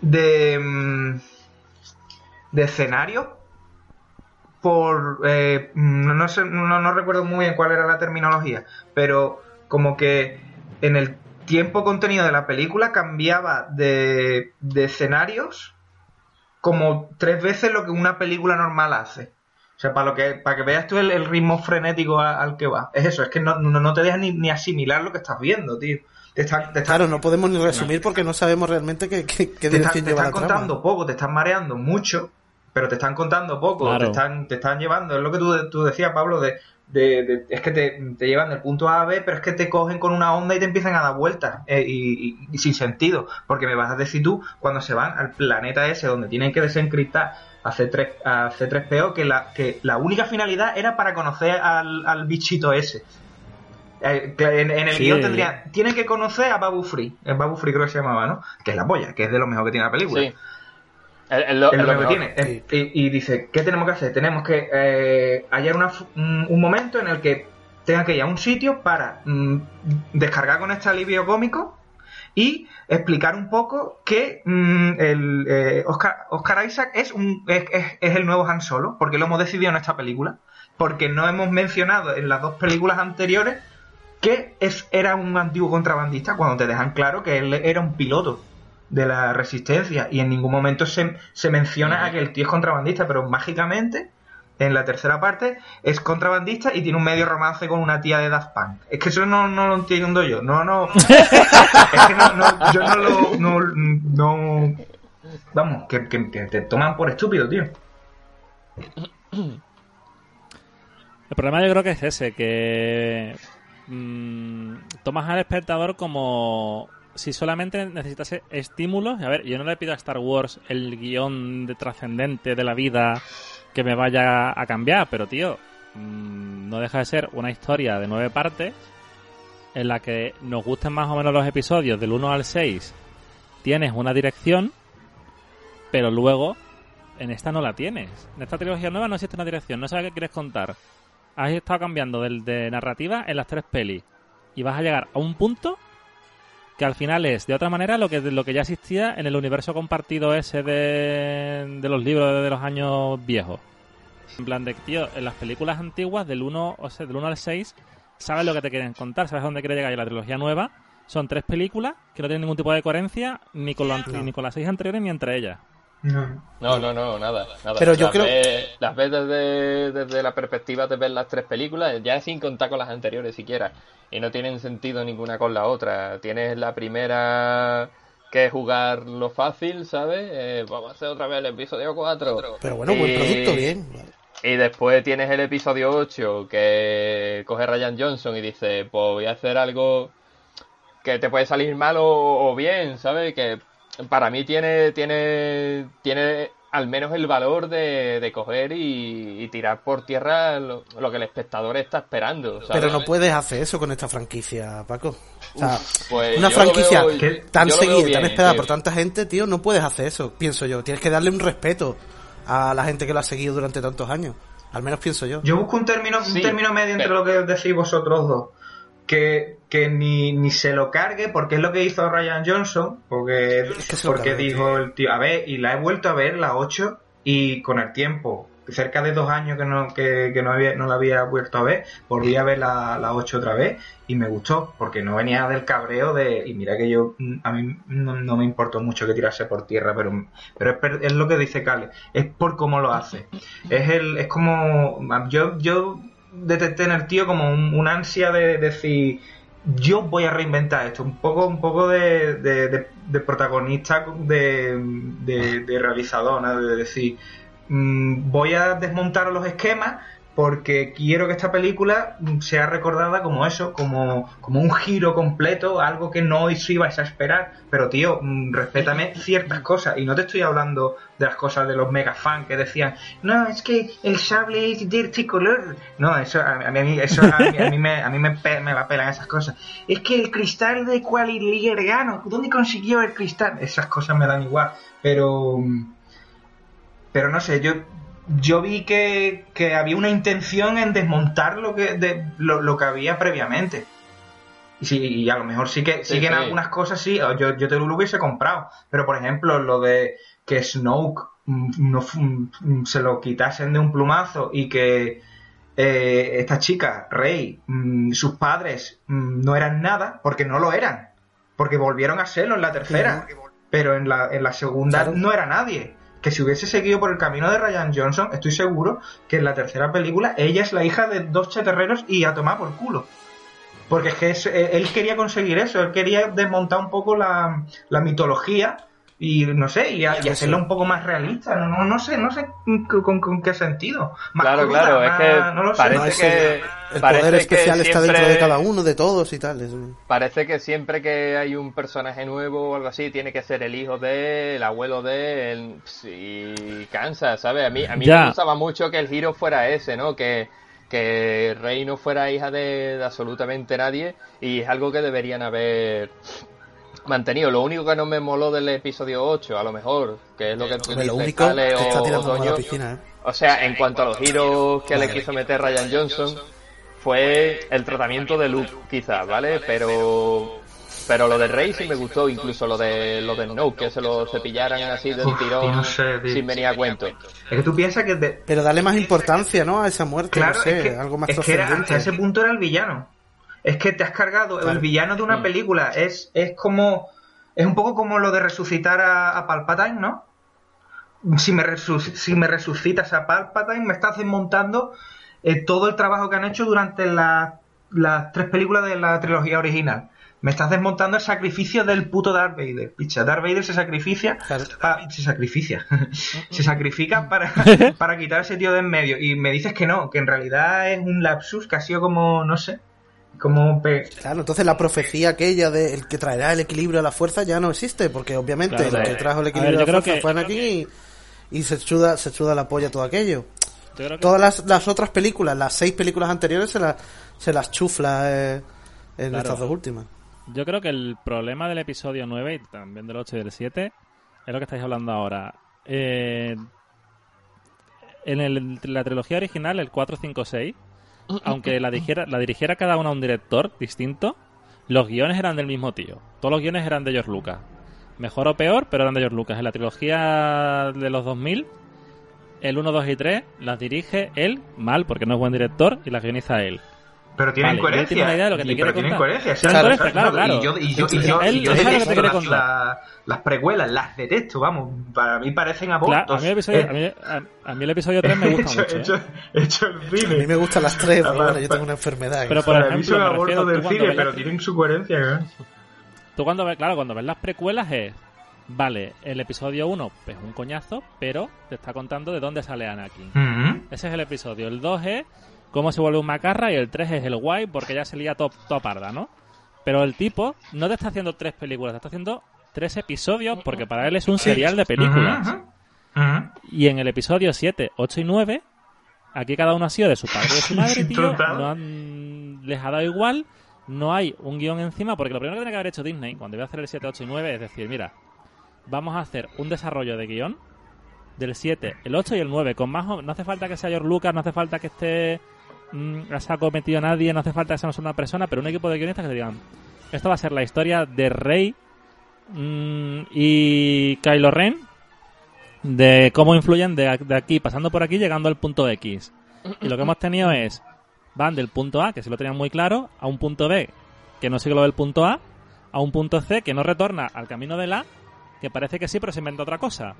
Speaker 4: de, mm, de escenario por, eh, no, no sé, no, no recuerdo muy bien cuál era la terminología, pero como que en el tiempo contenido de la película cambiaba de, de escenarios como tres veces lo que una película normal hace. O sea, para, lo que, para que veas tú el, el ritmo frenético a- al que va. Es eso, es que no, no, no te dejas ni, ni asimilar lo que estás viendo, tío. Te
Speaker 2: Claro, no podemos ni resumir porque no sabemos realmente qué, qué, qué
Speaker 4: te, te
Speaker 2: lleva
Speaker 4: están
Speaker 2: la trama.
Speaker 4: contando poco, te están mareando mucho pero te están contando poco,
Speaker 1: Claro.
Speaker 4: te, están, te están llevando, es lo que tú, tú decías, Pablo, de, de- de- es que te, te llevan del punto A a B, pero es que te cogen con una onda y te empiezan a dar vueltas eh, y, y- y sin sentido, porque me vas a decir tú, cuando se van al planeta ese donde tienen que desencriptar a, C3, a C3PO, que la, que la única finalidad era para conocer al, al bichito ese. Eh, en, en el
Speaker 1: Sí.
Speaker 4: guion tendría, tiene que conocer a Babu Free, el Babu Free creo que se llamaba, ¿no? Que es la polla, que es de lo mejor que tiene la película.
Speaker 3: Sí. Es lo,
Speaker 4: Es
Speaker 3: es
Speaker 4: lo
Speaker 3: lo
Speaker 4: que tiene. Y, y dice, ¿qué tenemos que hacer? Tenemos que eh, hallar una un, un momento en el que tenga que ir a un sitio para mm, descargar con este alivio cómico y explicar un poco que mm, el, eh, Oscar, Oscar Isaac es, un, es, es- es el nuevo Han Solo, porque lo hemos decidido en esta película, porque no hemos mencionado en las dos películas anteriores que es, era un antiguo contrabandista, cuando te dejan claro que él era un piloto de la resistencia y en ningún momento se, se menciona a que el tío es contrabandista, pero mágicamente en la tercera parte es contrabandista y tiene un medio romance con una tía de Daft Punk. Es que eso no, no lo entiendo yo. No, no. es que no, no, yo no lo. No, no- vamos, que, que- que te toman por estúpido, tío.
Speaker 1: El problema yo creo que es ese, que mm, tomas al espectador como si solamente necesitase estímulos. A ver, yo no le pido a Star Wars el guion de trascendente de la vida que me vaya a cambiar, pero tío, mm, no deja de ser una historia de nueve partes en la que nos gusten más o menos los episodios del 1 al 6. Tienes una dirección, pero luego en esta no la tienes. En esta trilogía nueva no existe una dirección, no sabes qué quieres contar. Has estado cambiando del de narrativa en las tres pelis y vas a llegar a un punto que al final es de otra manera lo que lo que ya existía en el universo compartido ese de, de los libros de los años viejos. En plan de, tío, en las películas antiguas del 1, o sea, del 1 al 6 sabes lo que te quieren contar, sabes a dónde quiere llegar y la trilogía nueva son tres películas que no tienen ningún tipo de coherencia ni con, lo ni con las seis anteriores ni entre ellas.
Speaker 4: No.
Speaker 3: No, no, no, nada. nada.
Speaker 2: Pero yo
Speaker 3: las
Speaker 2: creo-
Speaker 3: Ves, las ves desde, desde la perspectiva de ver las tres películas, ya sin contar con las anteriores siquiera. Y no tienen sentido ninguna con la otra. Tienes la primera que es jugar lo fácil, ¿sabes? Eh, vamos a hacer otra vez el episodio 4.
Speaker 2: Pero bueno, buen
Speaker 3: Y-
Speaker 2: producto, bien.
Speaker 3: Y después tienes el episodio 8 que coge Ryan Johnson y dice, pues voy a hacer algo que te puede salir mal o, o bien, ¿sabes? Que para mí tiene, tiene, tiene al menos el valor de, de coger y, y tirar por tierra lo, lo que el espectador está esperando, ¿sabes?
Speaker 2: Pero no puedes hacer eso con esta franquicia, Paco. O sea,
Speaker 3: Pues
Speaker 2: una franquicia
Speaker 3: veo-
Speaker 2: tan seguida,
Speaker 3: bien,
Speaker 2: tan esperada
Speaker 3: tío.
Speaker 2: por tanta gente, tío, no puedes hacer eso, pienso yo. Tienes que darle un respeto a la gente que lo ha seguido durante tantos años. Al menos pienso yo.
Speaker 4: Yo busco un término,
Speaker 3: Sí,
Speaker 4: un término medio entre
Speaker 3: pero-
Speaker 4: lo que decís vosotros dos. Que, que ni, ni se lo cargue, porque es lo que hizo Ryan Johnson, porque, porque dijo el tío, a ver, y la he vuelto a ver, la 8, y con el tiempo, cerca de dos años que no, que, que no, había, no la había vuelto a ver, volví a ver la, la 8 otra vez, y me gustó, porque no venía del cabreo de, y mira que yo, mm, a mí no, no me importó mucho que tirase por tierra, pero, pero es, es lo que dice Cale, es por cómo lo hace. Es el, es como, yo, yo detecté en el tío como un, un ansia de, decir, yo voy a reinventar esto, un poco, un poco de, de, de- de protagonista, de, realizador, ¿no? de decir, mm, voy a desmontar los esquemas porque quiero que esta película sea recordada como eso, como, como un giro completo, algo que no os ibais a esperar. Pero tío, mm, respétame ciertas cosas. Y no te estoy hablando de las cosas de los mega fans que decían, no, es que el sable es dirty color. No, eso a, a mí, eso a mí, a mí me, a mí me, pe- me la pelan esas cosas. Es que el cristal de Quality Gano, ¿dónde consiguió el cristal? Esas cosas me dan igual. Pero... mm, pero no sé, yo yo vi que, que había una intención en desmontar lo que de, lo, lo que había previamente. Y, sí, y a lo mejor sí que, sí
Speaker 3: Sí,
Speaker 4: que en algunas cosas sí, yo, yo te lo hubiese comprado. Pero por ejemplo, lo de que Snoke mm, no, mm, se lo quitasen de un plumazo y que eh, esta chica, Rey, mm, sus padres no eran nada, porque no lo eran. Porque volvieron a serlo en la tercera. Pero en la, en la segunda
Speaker 2: Claro.
Speaker 4: no era nadie. Que si hubiese seguido por el camino de Ryan Johnson, estoy seguro que en la tercera película ella es la hija de dos chatarreros y a tomar por culo. Porque es que es- eh, él quería conseguir eso, él quería desmontar un poco la, la mitología y no sé, y, hacerlo un poco más realista. No, no, no sé, no sé con, con, qué sentido.
Speaker 3: claro, claro, es que no lo parece que
Speaker 2: el poder especial está dentro de cada uno, de todos y tal.
Speaker 3: Parece que siempre que hay un personaje nuevo o algo así, tiene que ser el hijo de, el abuelo de, el, y cansa, ¿sabes? A mí, a mí me gustaba mucho que el giro fuera ese, ¿no? Que que Rey no fuera hija de, absolutamente nadie y es algo que deberían haber mantenido. Lo único que no me moló del episodio 8, a lo mejor, que es lo que tú
Speaker 2: dices, lo único o, piscina, ¿eh?
Speaker 3: O sea, en cuanto a los giros que le quiso meter Ryan Johnson, fue el tratamiento de Luke, quizás, ¿vale? Pero pero lo de Rey sí me gustó, incluso lo de lo de No, que se lo cepillaran así del tirón sin venir a cuento. Es
Speaker 4: que tú piensas que...
Speaker 2: Pero dale más importancia, ¿no? A esa muerte, claro, no sé, algo más
Speaker 4: es que hasta ese punto era el villano. Es que te has cargado, el villano de una mm. película es, es como... Es un poco como lo de resucitar a, a Palpatine, ¿no? Si me, si me resucitas a Palpatine, me estás desmontando eh, todo el trabajo que han hecho durante las tres películas de la trilogía original. Me estás desmontando el sacrificio del puto Darth Vader. Picha, Darth Vader se sacrifica. se sacrifica. se sacrifica para, para quitar ese tío de en medio. Y me dices que no, que en realidad es un lapsus que ha sido como, no sé. Como.
Speaker 2: Claro, entonces la profecía aquella de el que traerá el equilibrio a la fuerza ya no existe, porque obviamente el que trajo el equilibrio a la fuerza fue aquí y, se chuda, se chuda la polla todo aquello. Todas las, las, otras películas, las seis películas anteriores, se, las se las chufla eh, en estas dos últimas.
Speaker 1: Yo creo que el problema del episodio 9 y también del 8 y del 7 es lo que estáis hablando ahora. Eh, en la trilogía original, el 4, 5, 6, aunque la dirigiera, la dirigiera cada una un director distinto, los guiones eran del mismo tío. Todos los guiones eran de George Lucas. Mejor o peor, pero eran de George Lucas. En la trilogía de los 2000, el 1, 2 y 3 las dirige él, mal, porque no es buen director, y las guioniza él.
Speaker 4: Pero tienen coherencia. Tiene
Speaker 1: una idea de lo que te
Speaker 4: pero tienen coherencia.
Speaker 1: Claro, claro, claro,
Speaker 4: Y yo, y yo, y yo, y yo detesto las, las, las, precuelas, las detesto, vamos. Para mí parecen abortos.
Speaker 1: a, mí el episodio, a, mí, a, mí el episodio 3 me gusta mucho.
Speaker 4: Hecho,
Speaker 1: ¿eh?
Speaker 4: hecho el cine.
Speaker 2: A mí me gustan las 3, pero bueno, yo tengo una enfermedad.
Speaker 1: Pero por
Speaker 4: para
Speaker 1: ejemplo,
Speaker 4: mí son abortos del cine, pero tienen su coherencia. ¿eh?
Speaker 1: Tú cuando ves, claro, cuando ves las precuelas es... Vale, el episodio 1 es un coñazo, pero te está contando de dónde sale Anakin. Ese es el episodio. El 2 es cómo se vuelve un macarra y el 3 es el guay porque ya se lía todo, parda, ¿no? Pero el tipo no te está haciendo tres películas, te está haciendo tres episodios porque para él es un serial de películas. Y en el episodio 7, 8 y 9, aquí cada uno ha sido de su padre y de su madre, tío. No han, les ha dado igual, no hay un guion encima porque lo primero que tiene que haber hecho Disney cuando iba a hacer el 7, 8 y 9 es decir, mira, vamos a hacer un desarrollo de guion del 7, el 8 y el 9 con más no hace falta que sea George Lucas, no hace falta que esté mmm, se ha cometido nadie, no hace falta que seamos una persona, pero un equipo de guionistas que te digan, esto va a ser la historia de Rey mm, y Kylo Ren, de cómo influyen de, aquí, pasando por aquí, llegando al punto X. Y lo que hemos tenido es, van del punto A, que se lo tenían muy claro, a un punto B, que no sigue lo del punto A, a un punto C, que no retorna al camino del A, que parece que sí, pero se inventa otra cosa.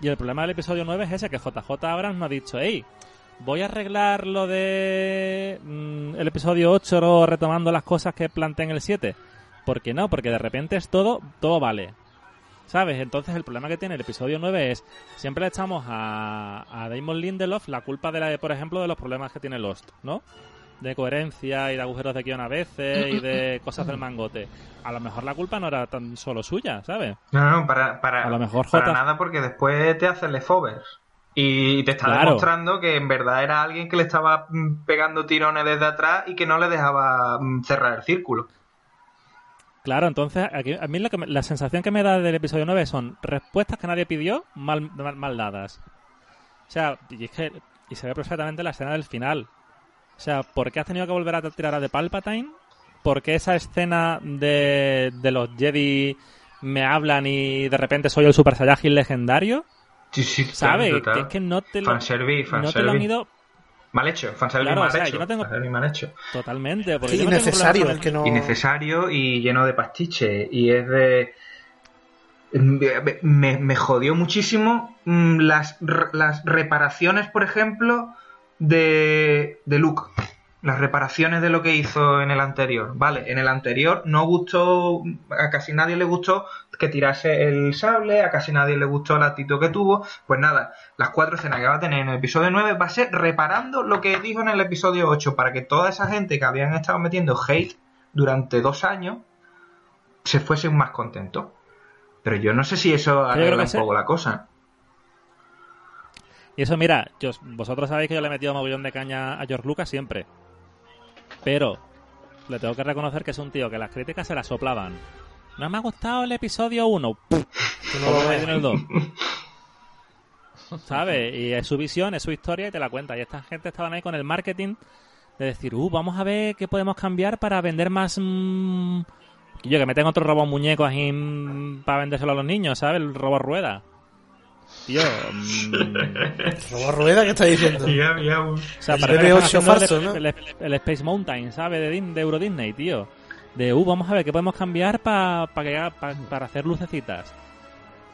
Speaker 1: Y el problema del episodio 9 es ese, que JJ Abrams no ha dicho, hey, voy a arreglar lo de mm, el episodio 8 retomando las cosas que planteé en el 7. ¿Por qué no? Porque de repente es todo, todo vale. ¿Sabes? Entonces el problema que tiene el episodio 9 es, siempre le echamos a, a Damon Lindelof la culpa de la, por ejemplo, de los problemas que tiene Lost, ¿no? De coherencia y de agujeros de guion a veces y de cosas del mangote. A lo mejor la culpa no era tan solo suya, ¿sabes?
Speaker 4: No, no, para, para, a lo mejor para nada porque después te hace leftovers. Y te está demostrando que en verdad era alguien que le estaba mm, pegando tirones desde atrás y que no le dejaba mm, cerrar el círculo.
Speaker 1: Claro, entonces aquí, a mí la sensación que me da del episodio 9 son respuestas que nadie pidió mal, mal, dadas. O sea, y, es que, y se ve perfectamente la escena del final. O sea, ¿por qué has tenido que volver a tirar a de Palpatine? ¿Por qué esa escena de, de los Jedi me hablan y de repente soy el Super Saiyajin legendario?
Speaker 4: Sí, sí,
Speaker 1: ¿Sabes? Que es que no te lo,
Speaker 4: fanservice,
Speaker 1: no te lo han ido...
Speaker 4: Mal hecho, fanservice claro, mal, o sea, hecho, no tengo... mal hecho.
Speaker 1: Totalmente. Porque
Speaker 2: sí, innecesario. No que no...
Speaker 4: Innecesario y lleno de pastiche. Y es de... Me, me jodió muchísimo mm, las, las reparaciones, por ejemplo, de, de Luke. Las reparaciones de lo que hizo en el anterior. Vale, en el anterior no gustó, a casi nadie le gustó que tirase el sable, a casi nadie le gustó la actitud que tuvo. Pues nada, las cuatro escenas que va a tener en el episodio 9 va a ser reparando lo que dijo en el episodio 8 para que toda esa gente que habían estado metiendo hate durante dos años se fuese más contento. Pero yo no sé si eso arregla un poco la cosa.
Speaker 1: Y eso, mira, yo, vosotros sabéis que yo le he metido mogollón de caña a George Lucas siempre. Pero le tengo que reconocer que es un tío que las críticas se las soplaban. No me ha gustado el episodio 1. No en el 2. ¿Sabes? Y es su visión, es su historia y te la cuenta. Y esta gente estaban ahí con el marketing de decir, uh, vamos a ver qué podemos cambiar para vender más... Mmm... yo que meten otro robot muñeco ahí mm, para vendérselo a los niños, ¿sabes? El robot rueda. Tío.
Speaker 2: Mmm... rueda qué está diciendo?
Speaker 1: O sea, el, el, Space Mountain, ¿sabes? De, de, Euro Disney, tío. De, uh, vamos a ver qué podemos cambiar para para hacer lucecitas.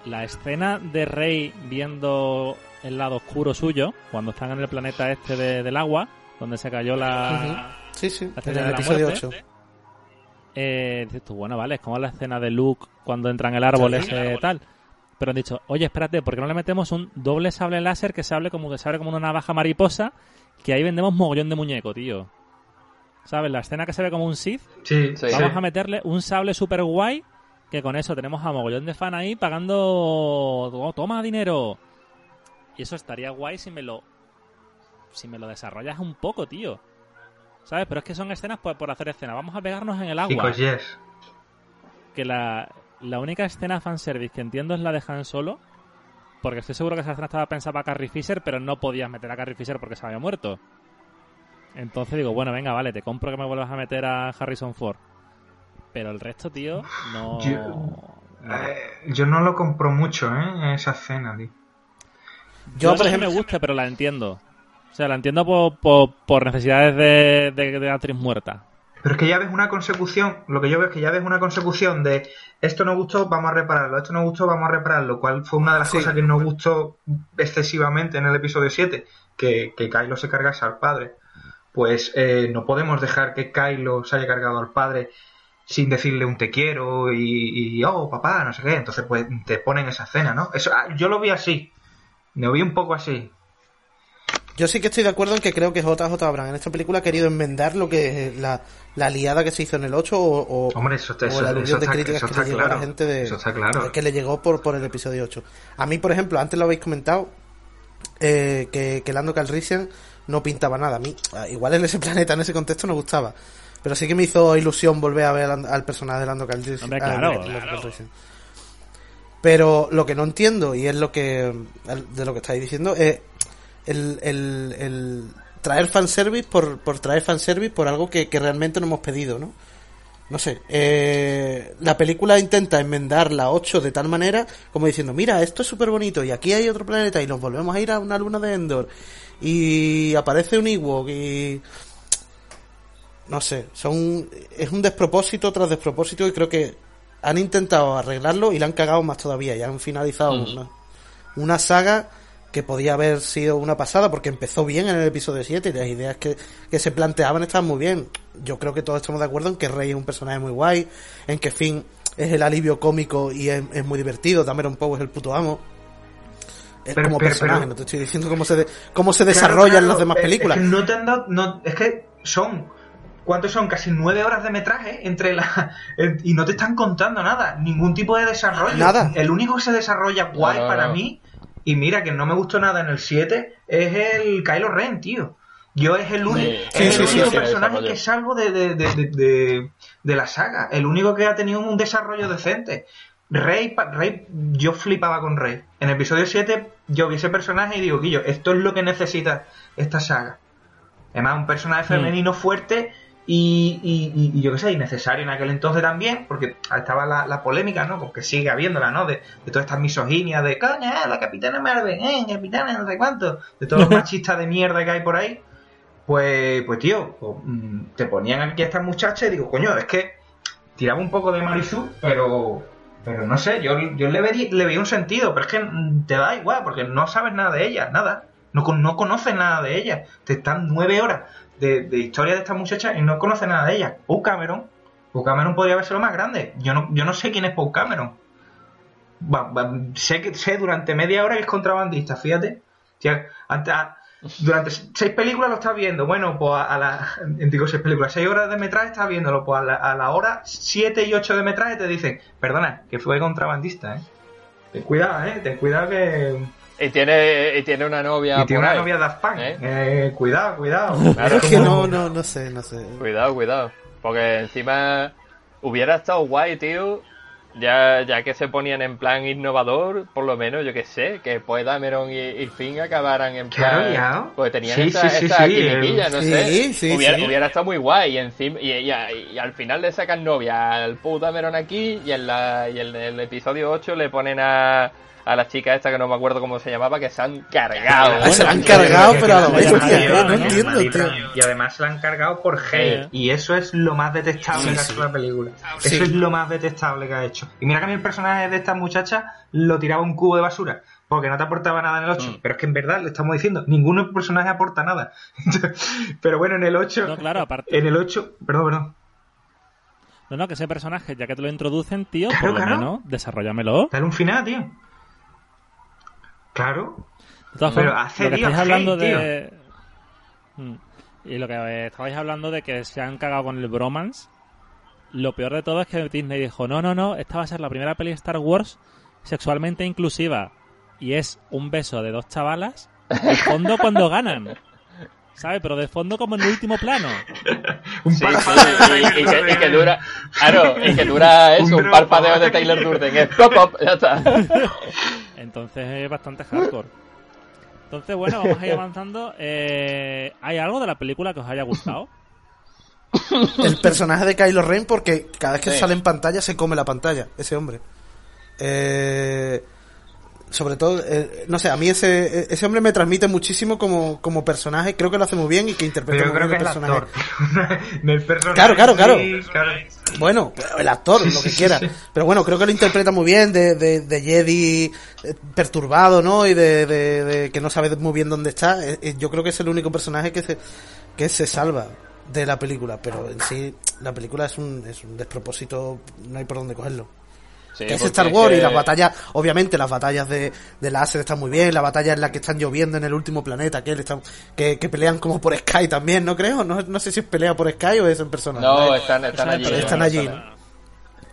Speaker 1: La escena de Rey viendo el lado oscuro suyo, cuando están en el planeta este del agua, donde se cayó la.
Speaker 2: Sí, sí, en el episodio 8.
Speaker 1: Eh, dices tú, bueno, vale, es como la escena de Luke cuando entra en el árbol ese tal pero han dicho, oye, espérate, ¿por qué no le metemos un doble sable láser que se hable como que se abre como una navaja mariposa? Que ahí vendemos mogollón de muñeco, tío. ¿Sabes? La escena que se ve como un Sith.
Speaker 4: Sí,
Speaker 1: Vamos a meterle un sable super guay. Que con eso tenemos a mogollón de fan ahí pagando. Oh, toma dinero. Y eso estaría guay si me lo. Si me lo desarrollas un poco, tío. ¿Sabes? Pero es que son escenas por, por hacer escenas. Vamos a pegarnos en el agua.
Speaker 4: yes.
Speaker 1: Que la, la única escena fanservice que entiendo es la de Han Solo. Porque estoy seguro que esa escena estaba pensada para Carrie Fisher, pero no podías meter a Carrie Fisher porque se había muerto. Entonces digo, bueno, venga, vale, te compro que me vuelvas a meter a Harrison Ford. Pero el resto, tío, no.
Speaker 4: Yo, no, eh, lo compro mucho, ¿eh? Esa escena, tío.
Speaker 1: Yo, por ejemplo, me gusta, pero la entiendo. O sea, la entiendo por, por, necesidades de, de, de actriz muerta.
Speaker 4: Pero es que ya ves una consecución, lo que yo veo es que ya ves una consecución de esto no gustó, vamos a repararlo, esto no gustó, vamos a repararlo, cual fue una de las cosas que no gustó excesivamente en el episodio 7, que, que Kylo se cargase al padre. Pues eh, no podemos dejar que Kylo se haya cargado al padre sin decirle un te quiero y, y, oh papá, no sé qué. Entonces pues te ponen esa escena, ¿no? Eso, ah, yo lo vi así, me vi un poco así.
Speaker 2: Yo sí que estoy de acuerdo en que creo que JJ Abrams en esta película ha querido enmendar lo que la, la liada que se hizo en el 8 o,
Speaker 4: o, Hombre, eso,
Speaker 2: o la de críticas que le llegó a la gente de, que le llegó por, por el episodio 8. A mí, por ejemplo, antes lo habéis comentado, eh, que, que Lando Calrissian no pintaba nada. A mí, ah, igual en ese planeta, en ese contexto, no gustaba. Pero sí que me hizo ilusión volver a ver al, personaje de Lando Calrissian.
Speaker 1: claro,
Speaker 2: Pero lo que no entiendo, y es lo que de lo que estáis diciendo, es el, el, el traer fanservice por, por traer fanservice por algo que, realmente no hemos pedido, ¿no? No sé, eh, la película intenta enmendar la 8 de tal manera como diciendo, mira, esto es súper bonito y aquí hay otro planeta y nos volvemos a ir a una luna de Endor y aparece un Ewok y... No sé, son es un despropósito tras despropósito y creo que han intentado arreglarlo y la han cagado más todavía y han finalizado mm. una, una saga que podía haber sido una pasada porque empezó bien en el episodio 7 y las ideas que, se planteaban estaban muy bien. Yo creo que todos estamos de acuerdo en que Rey es un personaje muy guay, en que Finn es el alivio cómico y es, muy divertido, Dameron Poe es el puto amo. Es como personaje, no te estoy diciendo cómo se, cómo se desarrollan las demás películas.
Speaker 4: Es que no te han dado, no, es que son ¿Cuántos son? Casi nueve horas de metraje entre la y no te están contando nada, ningún tipo de desarrollo.
Speaker 2: Nada.
Speaker 4: El único que se desarrolla guay para mí y mira, que no me gustó nada en el 7 es el Kylo Ren, tío. Yo es el, único, es el único personaje que salvo de, de, de, de, la saga. El único que ha tenido un desarrollo decente. Rey, Rey, yo flipaba con Rey. En el episodio 7 yo vi ese personaje y digo, Guillo, esto es lo que necesita esta saga. Además, un personaje mm. femenino fuerte y, y, yo qué sé, innecesario en aquel entonces también, porque estaba la, polémica, ¿no? Porque sigue habiéndola, ¿no? De, de todas estas misoginias, de coña, la capitana Marvel, eh, capitana no sé cuánto, de todos los machistas de mierda que hay por ahí. Pues, pues tío, pues, mm, te ponían aquí a estas muchachas y digo, coño, es que tiraba un poco de Marisú, pero, pero no sé, yo, yo le, veía, le veía un sentido, pero es que te da igual, porque no sabes nada de ella, nada. No, con- no conocen nada de ella. Te están nueve horas de, de historia de esta muchacha y no conocen nada de ella. Paul Cameron. Paul Cameron podría haber sido lo más grande. Yo no, yo no sé quién es Paul Cameron. Va- va- sé que sé durante media hora que es contrabandista, fíjate. Durante seis películas lo estás viendo. Bueno, pues a, a la. Digo seis películas, seis horas de metraje estás viéndolo. Pues a la, a la hora siete y ocho de metraje te dicen, perdona, que fue contrabandista, eh. Ten cuidado, eh. Ten cuidado que.
Speaker 3: Y tiene, y tiene una novia.
Speaker 4: Y tiene
Speaker 3: por
Speaker 4: una
Speaker 3: ahí.
Speaker 4: novia Daft Punk.
Speaker 3: ¿Eh?
Speaker 4: Eh, cuidado, cuidado.
Speaker 3: Claro.
Speaker 2: Es que no, no, no sé, no sé.
Speaker 3: Cuidado, cuidado. Porque encima hubiera estado guay, tío. Ya, ya que se ponían en plan innovador, por lo menos, yo que sé, que pues Dameron y, y Finn acabaran en plan.
Speaker 4: Claro, ya.
Speaker 3: Porque tenían
Speaker 4: Sí,
Speaker 3: esa,
Speaker 4: sí,
Speaker 3: esa
Speaker 4: sí,
Speaker 3: quimiquilla,
Speaker 2: el-
Speaker 3: no
Speaker 2: sí,
Speaker 3: sé.
Speaker 2: sí,
Speaker 3: hubiera,
Speaker 2: sí.
Speaker 3: hubiera estado muy guay. Y, encima, y, y- y al final le sacan novia al puto Dameron aquí. Y en, la, y en el episodio 8 le ponen a, a la chica esta que no me acuerdo cómo se llamaba, que se han cargado.
Speaker 2: Se la han cargado, pero a lo bestia, no entiendo, tío.
Speaker 4: Y además se la han cargado por hate.
Speaker 1: Sí.
Speaker 4: Y eso es lo más detestable
Speaker 2: Sí,
Speaker 4: que ha
Speaker 2: sí.
Speaker 4: hecho la película.
Speaker 2: Sí.
Speaker 4: Eso es lo más detestable que ha hecho. Y mira que a mí el personaje de esta muchacha lo tiraba un cubo de basura. Porque no te aportaba nada en el 8.
Speaker 3: Mm.
Speaker 4: Pero es que en verdad le estamos diciendo, ninguno personaje aporta nada. pero bueno, en el 8.
Speaker 1: No, claro, aparte.
Speaker 4: En el 8. Perdón, perdón.
Speaker 1: No, no, que ese personaje, ya que te lo introducen, tío,
Speaker 4: Claro,
Speaker 1: por lo
Speaker 4: claro.
Speaker 1: menos, desarrollámelo.
Speaker 4: Dale un final, tío. Claro.
Speaker 1: De todas
Speaker 4: Pero
Speaker 1: formas,
Speaker 4: hace
Speaker 1: lo que estáis hablando de... Mm. Y lo que estabais hablando de que se han cagado con el bromance, lo peor de todo es que Disney dijo, no, no, no, esta va a ser la primera peli de Star Wars sexualmente inclusiva. Y es un beso de dos chavalas de fondo cuando ganan. ¿Sabes? Pero de fondo como en el último plano.
Speaker 4: Un
Speaker 3: Sí,
Speaker 4: parpadeo
Speaker 3: sí,
Speaker 4: de
Speaker 3: y, que, y que dura, claro, y que dura eso,
Speaker 4: Un
Speaker 3: un parpadeo de Taylor Durden, es pop, pop, ya está.
Speaker 1: Entonces es bastante hardcore. Entonces, bueno, vamos a ir avanzando. Eh, ¿Hay algo de la película que os haya gustado?
Speaker 2: El personaje de Kylo Ren, porque cada vez que
Speaker 3: Sí.
Speaker 2: sale en pantalla se come la pantalla, ese hombre. Eh, sobre todo, eh, no sé, a mí ese, ese hombre me transmite muchísimo como, como personaje, creo que lo hace muy bien y que interpreta muy bien el
Speaker 4: el
Speaker 2: personaje.
Speaker 4: Del personaje.
Speaker 2: Claro, claro, claro.
Speaker 4: sí, claro.
Speaker 2: Bueno, el actor,
Speaker 4: Sí,
Speaker 2: lo que
Speaker 4: sí,
Speaker 2: quiera. Pero bueno, creo que lo interpreta muy bien, de, de, de Jedi eh, perturbado, ¿no? Y de, de- de que no sabe muy bien dónde está. Eh, eh, Yo creo que es el único personaje que se, que se salva de la película. Pero en sí, la película es un, es un despropósito, no hay por dónde cogerlo.
Speaker 3: Sí,
Speaker 2: que es Star
Speaker 3: es
Speaker 2: Wars y las batallas, obviamente las batallas de, de láser están muy bien, la batalla en la que están lloviendo en el último planeta, que, él está- que, que pelean como por Sky también, ¿no creo? No, no sé si es pelea por Sky o es en persona.
Speaker 3: No, están, están
Speaker 1: Eso
Speaker 3: allí.
Speaker 1: es-
Speaker 2: están
Speaker 3: ¿no?
Speaker 2: allí, ¿no?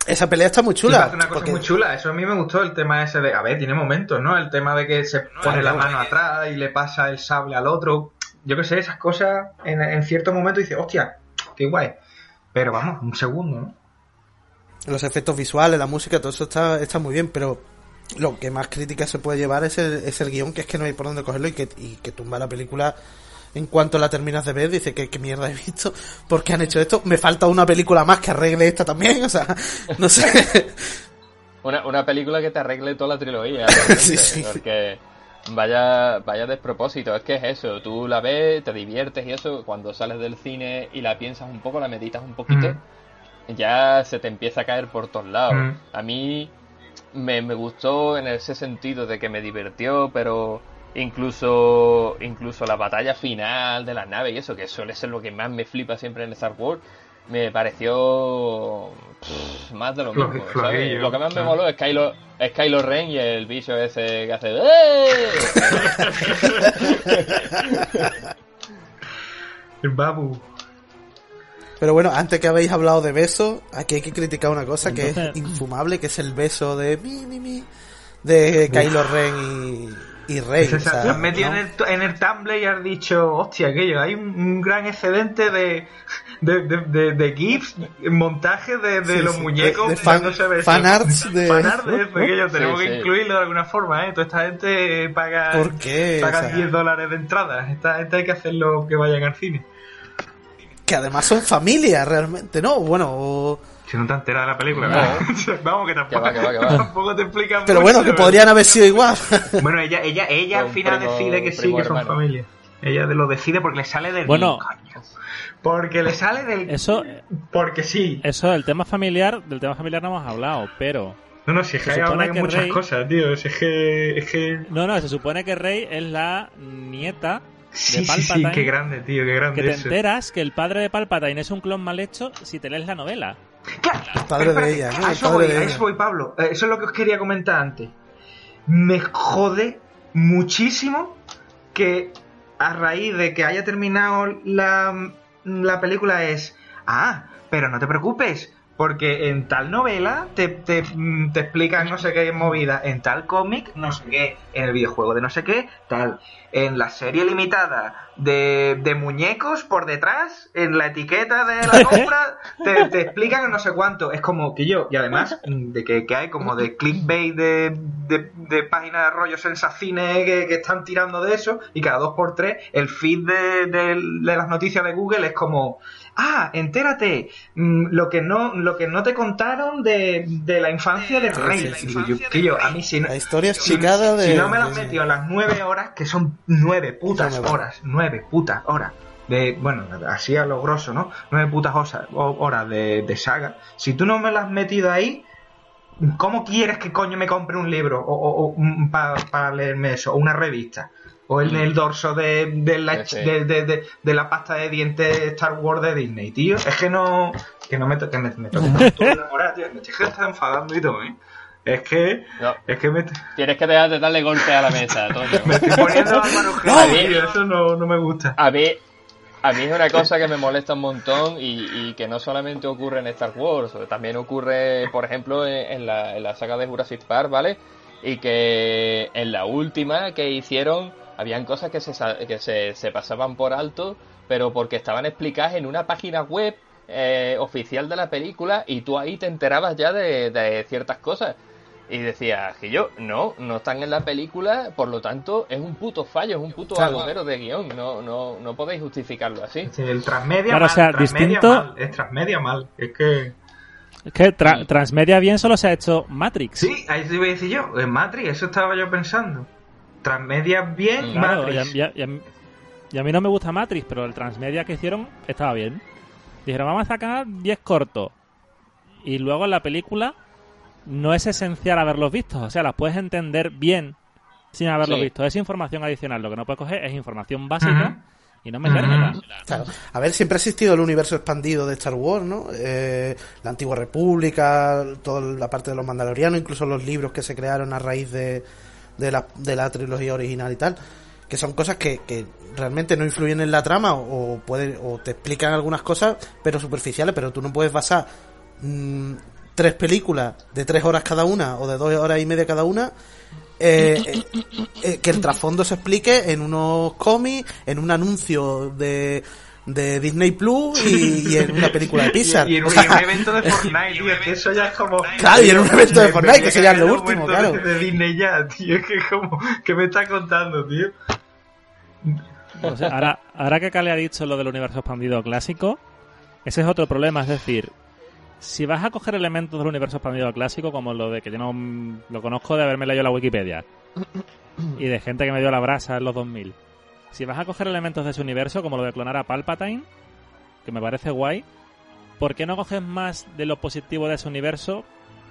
Speaker 2: Esa pelea está muy
Speaker 4: Sí,
Speaker 2: chula.
Speaker 4: hace una cosa
Speaker 2: porque-
Speaker 4: muy chula. Eso a mí me gustó, el tema ese de. A ver, tiene momentos, ¿no? El tema de que se pone la mano atrás y le pasa el sable al otro. Yo qué sé, esas cosas en, en cierto momento dices, hostia, qué guay. Pero vamos, un segundo, ¿no?
Speaker 2: Los efectos visuales, la música, todo eso está, está muy bien, pero lo que más crítica se puede llevar es el, es el guion, que es que no hay por dónde cogerlo y que, y que tumba la película en cuanto la terminas de ver, dice que qué mierda he visto, porque han hecho esto, me falta una película más que arregle esta también, o sea, no sé.
Speaker 3: Una, una película que te arregle toda la trilogía.
Speaker 2: Sí, sí.
Speaker 3: Porque vaya, vaya despropósito. Es que es eso. Tú la ves, te diviertes y eso. Cuando sales del cine y la piensas un poco, la meditas un poquito, ya se te empieza a caer por todos lados.
Speaker 4: Mm.
Speaker 3: A mí me, me gustó en ese sentido de que me divirtió, pero incluso incluso la batalla final de las naves y eso, que suele ser lo que más me flipa siempre en Star Wars, me pareció pff, más de lo mismo. Lo que más me moló es Kylo, es Kylo Ren y el bicho ese que hace... ¡Eh!
Speaker 4: El babu.
Speaker 2: Pero bueno, antes que habéis hablado de besos, aquí hay que criticar una cosa que
Speaker 1: Entonces-
Speaker 2: es infumable, que es el beso de mi, mi, mi, de Kylo Ren y, y Rey.
Speaker 4: Se
Speaker 2: o sea,
Speaker 4: te has metido
Speaker 2: ¿no?
Speaker 4: en, el, en el Tumblr y has dicho, hostia, aquello, hay un, un gran excedente de, de, de, de, de GIFs, montajes de, de
Speaker 2: Sí,
Speaker 4: los
Speaker 2: sí,
Speaker 4: muñecos.
Speaker 2: de- de fan- fanarts de-
Speaker 4: Fanarts de eso, aquello, tenemos
Speaker 3: Sí,
Speaker 4: que
Speaker 3: sí.
Speaker 4: incluirlo de alguna forma, ¿eh? Toda esta gente paga,
Speaker 2: ¿Por qué?
Speaker 4: paga
Speaker 2: O sea-
Speaker 4: 10 dólares de entrada. Esta gente hay que hacerlo que vayan al cine.
Speaker 2: Que además son familia realmente, ¿no? Bueno, o-
Speaker 4: Si no te enteras de la película,
Speaker 3: No.
Speaker 4: ¿verdad? Vamos, que tampoco,
Speaker 3: Que va, que va, que va.
Speaker 4: tampoco te explican
Speaker 2: pero
Speaker 4: mucho,
Speaker 2: bueno, que
Speaker 4: ¿verdad?
Speaker 2: podrían haber sido igual.
Speaker 4: Bueno, ella, ella, ella al final
Speaker 3: primo-
Speaker 4: decide que sí, que son
Speaker 3: hermano.
Speaker 4: familia. Ella lo decide porque le sale del
Speaker 1: Bueno.
Speaker 4: coño. Porque le sale del
Speaker 1: Eso,
Speaker 4: porque sí.
Speaker 1: eso del tema familiar, del tema familiar no hemos hablado, pero
Speaker 4: No, no, si es que
Speaker 1: Se
Speaker 4: hay muchas
Speaker 1: Rey-
Speaker 4: cosas, tío. Si es que. Es que...
Speaker 1: No, no, se supone que Rey es la nieta
Speaker 4: Sí,
Speaker 1: de
Speaker 4: sí, sí,
Speaker 1: Palpatine.
Speaker 4: qué grande, tío, qué grande
Speaker 1: que te
Speaker 4: eso.
Speaker 1: enteras que el padre de Palpatine es un clon mal hecho si te lees la novela.
Speaker 4: Claro,
Speaker 2: El padre de ella, ¿no?
Speaker 4: Eso
Speaker 2: padre
Speaker 4: voy,
Speaker 2: de
Speaker 4: a
Speaker 2: ella.
Speaker 4: eso voy, Pablo. Eh, Eso es lo que os quería comentar antes. Me jode muchísimo que a raíz de que haya terminado la, la película es, ah, pero no te preocupes, porque en tal novela te, te, mm, te explican no sé qué movida, en tal cómic no sé qué, en el videojuego de no sé qué, tal, en la serie limitada de, de muñecos por detrás, en la etiqueta de la compra, te, te explican no sé cuánto, es como que yo, y además mm, de que, que hay como de clickbait de, de, de páginas de rollo sensacine que, que están tirando de eso, y cada dos por tres el feed de- de las noticias de Google es como ah, entérate, mm, lo que no, lo que no te contaron de, de la infancia de Rey.
Speaker 2: sí,
Speaker 4: Digo yo, que yo, a mí si no,
Speaker 2: La historia
Speaker 4: si,
Speaker 2: explicada de...
Speaker 4: si no me la han
Speaker 2: de-
Speaker 4: metido a las nueve horas, que son nueve putas horas, nueve putas horas. De, bueno, así a lo grosso, ¿no? Nueve putas horas de, de saga. Si tú no me las has metido ahí, ¿cómo quieres que coño me compre un libro o, para leerme eso? O una revista. O el, el dorso de, de, la,
Speaker 3: Sí, sí.
Speaker 4: de, de- de- de la pasta de dientes Star Wars de Disney, tío. Es que no. Que no me, to- que me, me la moral, tío. Me estoy enfadando y todo, ¿eh? Es que.
Speaker 3: No,
Speaker 4: Es que me,
Speaker 3: tienes que dejar de darle golpe a la mesa, Toño.
Speaker 4: me estoy poniendo Álvaro
Speaker 3: No,
Speaker 4: Gil,
Speaker 3: bien.
Speaker 4: tío. Eso no, no me gusta.
Speaker 3: A mí, a mí es una cosa que me molesta un montón y, y que no solamente ocurre en Star Wars, también ocurre, por ejemplo, en, en la, en la saga de Jurassic Park, ¿vale? Y que en la última que hicieron, habían cosas que se, que se, se pasaban por alto, pero porque estaban explicadas en una página web eh, oficial de la película y tú ahí te enterabas ya de, de ciertas cosas. Y decía que yo, no, no están en la película, por lo tanto es un puto fallo, es un puto
Speaker 2: Claro.
Speaker 3: agujero de guion, no, no, no podéis justificarlo así.
Speaker 4: Sí, El transmedia
Speaker 1: Claro,
Speaker 4: mal,
Speaker 1: o sea,
Speaker 4: transmedia
Speaker 1: distinto-
Speaker 4: mal, es transmedia mal. Es que.
Speaker 1: Es que tra- Transmedia bien solo se ha hecho Matrix.
Speaker 4: Sí, ahí te iba a decir yo. En Matrix, eso estaba yo pensando. Transmedia bien,
Speaker 1: Claro, y a,
Speaker 4: Matrix.
Speaker 1: y a- y a mí- y a mí no me gusta Matrix, pero el Transmedia que hicieron estaba bien. Dijeron, vamos a sacar 10 cortos. Y luego en la película no es esencial haberlos visto. O sea, las puedes entender bien sin haberlos
Speaker 3: Sí.
Speaker 1: visto. Es información adicional. Lo que no puedes coger es información básica y no metérmela.
Speaker 2: Claro. A ver, siempre ha existido el universo expandido de Star Wars, ¿no? Eh, la antigua república, toda la parte de los mandalorianos, incluso los libros que se crearon a raíz de, de, la, de la trilogía original y tal, que son cosas que, que realmente no influyen en la trama o, pueden, o te explican algunas cosas, pero superficiales, pero tú no puedes basar mm, tres películas de tres horas cada una o de dos horas y media cada una eh, eh, eh, que el trasfondo se explique en unos cómics, en un anuncio de, de Disney Plus y, y en una película de Pixar.
Speaker 4: Y, y en
Speaker 2: O
Speaker 4: un,
Speaker 2: sea,
Speaker 4: y un evento de Fortnite, tío. Es que eso ya es como.
Speaker 2: Claro, y en un evento de Fortnite, que sería lo
Speaker 4: cae el
Speaker 2: último, claro.
Speaker 4: De, de Disney ya, tío. Es que como. ¿Qué me está contando, tío?
Speaker 1: O sea, ahora, ahora que Cale ha dicho lo del universo expandido clásico, ese es otro problema. Es decir, si vas a coger elementos del universo expandido clásico, como lo de que yo no lo conozco de haberme leído la Wikipedia y de gente que me dio la brasa en los 2000, si vas a coger elementos de ese universo, como lo de clonar a Palpatine, que me parece guay, ¿por qué no coges más de lo positivo de ese universo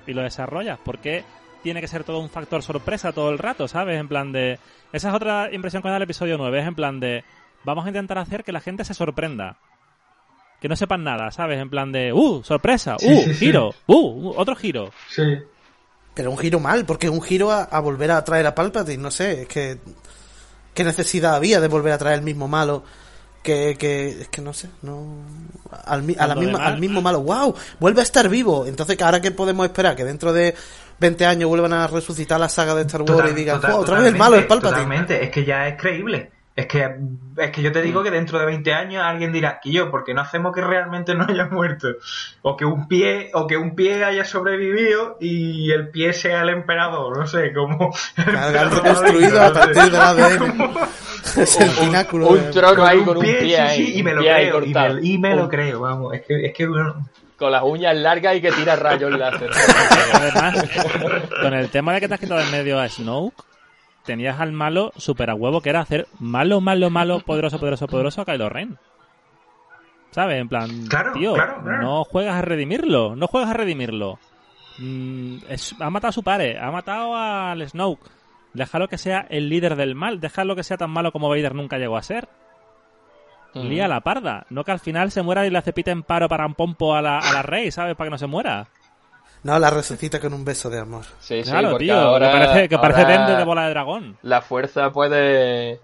Speaker 1: y lo desarrollas? ¿Por qué tiene que ser todo un factor sorpresa todo el rato, ¿sabes? En plan de... Esa es otra impresión que da el episodio 9, es en plan de... Vamos a intentar hacer que la gente se sorprenda. Que no sepan nada, ¿sabes? En plan de... ¡Uh! ¡Sorpresa! ¡Uh!
Speaker 4: Sí, sí, sí.
Speaker 1: ¡Giro! ¡Uh! ¡Otro giro!
Speaker 4: Sí.
Speaker 2: Pero un giro mal, porque un giro a, a volver a traer a Palpatine, no sé, es que... ¿Qué necesidad había de volver a traer el mismo malo? Que, que es que no sé, no... Al, a la misma, al mismo malo, ¡wow! Vuelve a estar vivo. Entonces, ¿ahora qué podemos esperar? Que dentro de 20 años vuelvan a resucitar la saga de Star Wars
Speaker 4: Total-
Speaker 2: y digan,
Speaker 4: total-
Speaker 2: "Oh, otra vez el malo es
Speaker 4: totalmente,
Speaker 2: Palpatine.
Speaker 4: Totalmente, es que ya es creíble. Es que, es que yo te digo que dentro de 20 años alguien dirá, que yo, porque no hacemos que realmente no haya muerto. O que un pie, o que un pie haya sobrevivido y el pie sea el emperador, no sé, como.
Speaker 2: Claro, reconstruido a partir del ADN. Es el pináculo.
Speaker 3: Un
Speaker 2: de-
Speaker 3: trono ahí con un
Speaker 4: pie,
Speaker 3: ahí.
Speaker 4: sí, y me lo creo, y me, y me lo creo, vamos. Es que, es que bueno,
Speaker 3: Con las uñas largas y que tira rayos láser.
Speaker 1: Además, con el tema de que te has quitado en medio a Snoke, tenías al malo super a huevo que era hacer malo, malo, malo, poderoso, poderoso, poderoso a Kylo Ren. ¿Sabes? En plan,
Speaker 4: Claro,
Speaker 1: tío,
Speaker 4: claro, claro.
Speaker 1: no juegas a redimirlo, no juegas a redimirlo. Mm, es- ha matado a su padre, ha matado al Snoke. Déjalo que sea el líder del mal, déjalo que sea tan malo como Vader nunca llegó a ser.
Speaker 3: Mm.
Speaker 1: Lía la parda. No que al final se muera y le hace pita en paro para un pompo a la, a la rey, ¿sabes? Para que no se muera.
Speaker 2: No, la resucita con un beso de amor.
Speaker 3: Sí, sí,
Speaker 1: claro,
Speaker 3: porque
Speaker 1: tío.
Speaker 3: ahora,
Speaker 1: que parece, que parece
Speaker 3: ahora
Speaker 1: Dende de bola de dragón.
Speaker 3: La fuerza puede...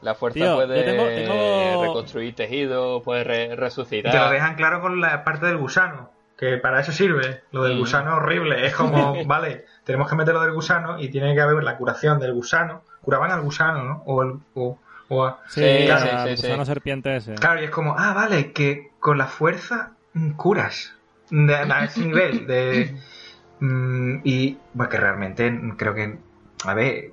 Speaker 3: La fuerza
Speaker 1: Tío,
Speaker 3: puede
Speaker 1: yo tengo- tengo-
Speaker 3: reconstruir tejido, puede re-
Speaker 4: Y te lo
Speaker 3: resucitar.
Speaker 4: dejan claro con la parte del gusano, que para eso sirve. Lo del
Speaker 3: Mm.
Speaker 4: gusano es horrible. Es como, vale, tenemos que meter lo del gusano y tiene que haber la curación del gusano. Curaban al gusano, ¿no? O el. O, o a-
Speaker 1: Sí,
Speaker 3: Sí,
Speaker 1: claro,
Speaker 3: sí, sí, sí.
Speaker 1: gusano serpiente ese.
Speaker 4: Claro, y es como, ah, vale, que con la fuerza mm, curas. De, a ese nivel. De, mm, y, bueno, que realmente creo que, a ver,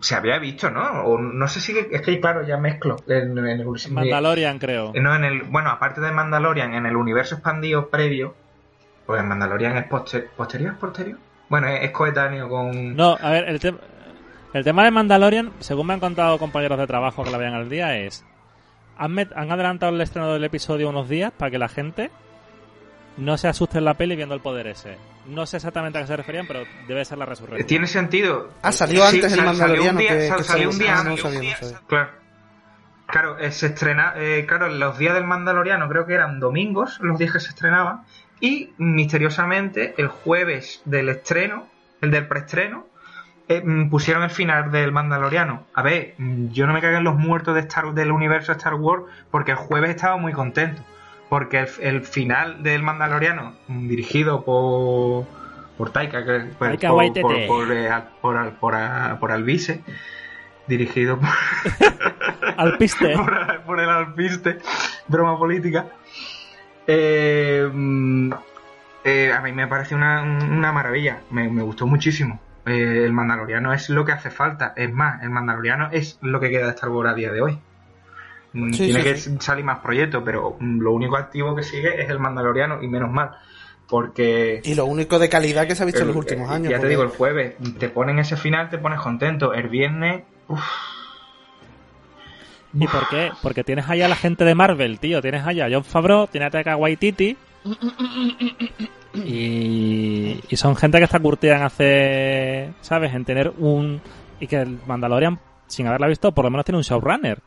Speaker 4: se había visto, ¿no? O no sé si, es que claro, ya mezclo. En, en el,
Speaker 1: Mandalorian, creo.
Speaker 4: no, en el, bueno, aparte de Mandalorian, en el universo expandido previo, pues Mandalorian es poster- posterior, posterior. Bueno, es, es coetáneo con.
Speaker 1: No, a ver, el, te- el tema de Mandalorian, según me han contado compañeros de trabajo que la vean al día, es... Han, han adelantado el estreno del episodio unos días para que la gente no se asuste en la peli viendo el poder ese. No sé exactamente a qué se referían, pero debe ser la resurrección.
Speaker 4: Tiene sentido.
Speaker 2: Ah, salió
Speaker 4: Sí,
Speaker 2: antes el
Speaker 4: sal- salió un
Speaker 2: Mandaloriano
Speaker 4: salió un día. Claro. Claro, eh, se estrena, eh, claro, los días del Mandaloriano creo que eran domingos, los días que se estrenaban, y misteriosamente el jueves del estreno, el del preestreno, eh, mm, pusieron el final del Mandaloriano. A ver, mm, yo no me cago en los muertos de Star, del universo Star Wars, porque el jueves estaba muy contento, porque el, el final del Mandaloriano, dirigido por por Taika, por,
Speaker 1: Taika
Speaker 4: por, por, por, eh, al- por, al- por, Alvise, dirigido por,
Speaker 1: Al piste.
Speaker 4: por, por el alpiste, broma política. Eh, mm, eh, a mí me parece una, una maravilla, me, me gustó muchísimo. Eh, el Mandaloriano es lo que hace falta, es más, el Mandaloriano es lo que queda de Star Wars a día de hoy. Mm,
Speaker 2: Sí,
Speaker 4: Tiene
Speaker 2: sí,
Speaker 4: que
Speaker 2: sí.
Speaker 4: salir más proyectos, pero lo único activo que sigue es el Mandaloriano y menos mal, porque
Speaker 2: Y lo único de calidad que se ha visto en los últimos
Speaker 4: eh,
Speaker 2: años.
Speaker 4: Ya te digo, el jueves te ponen ese final, te pones contento. El viernes, uff,
Speaker 1: ¿Y por qué? Porque tienes ahí a la gente de Marvel, tío. Tienes ahí a John Favreau, tienes a Taika Waititi. Y, y son gente que está curtida en hacer, ¿sabes? En tener un... Y que el Mandalorian, sin haberla visto, por lo menos tiene un showrunner.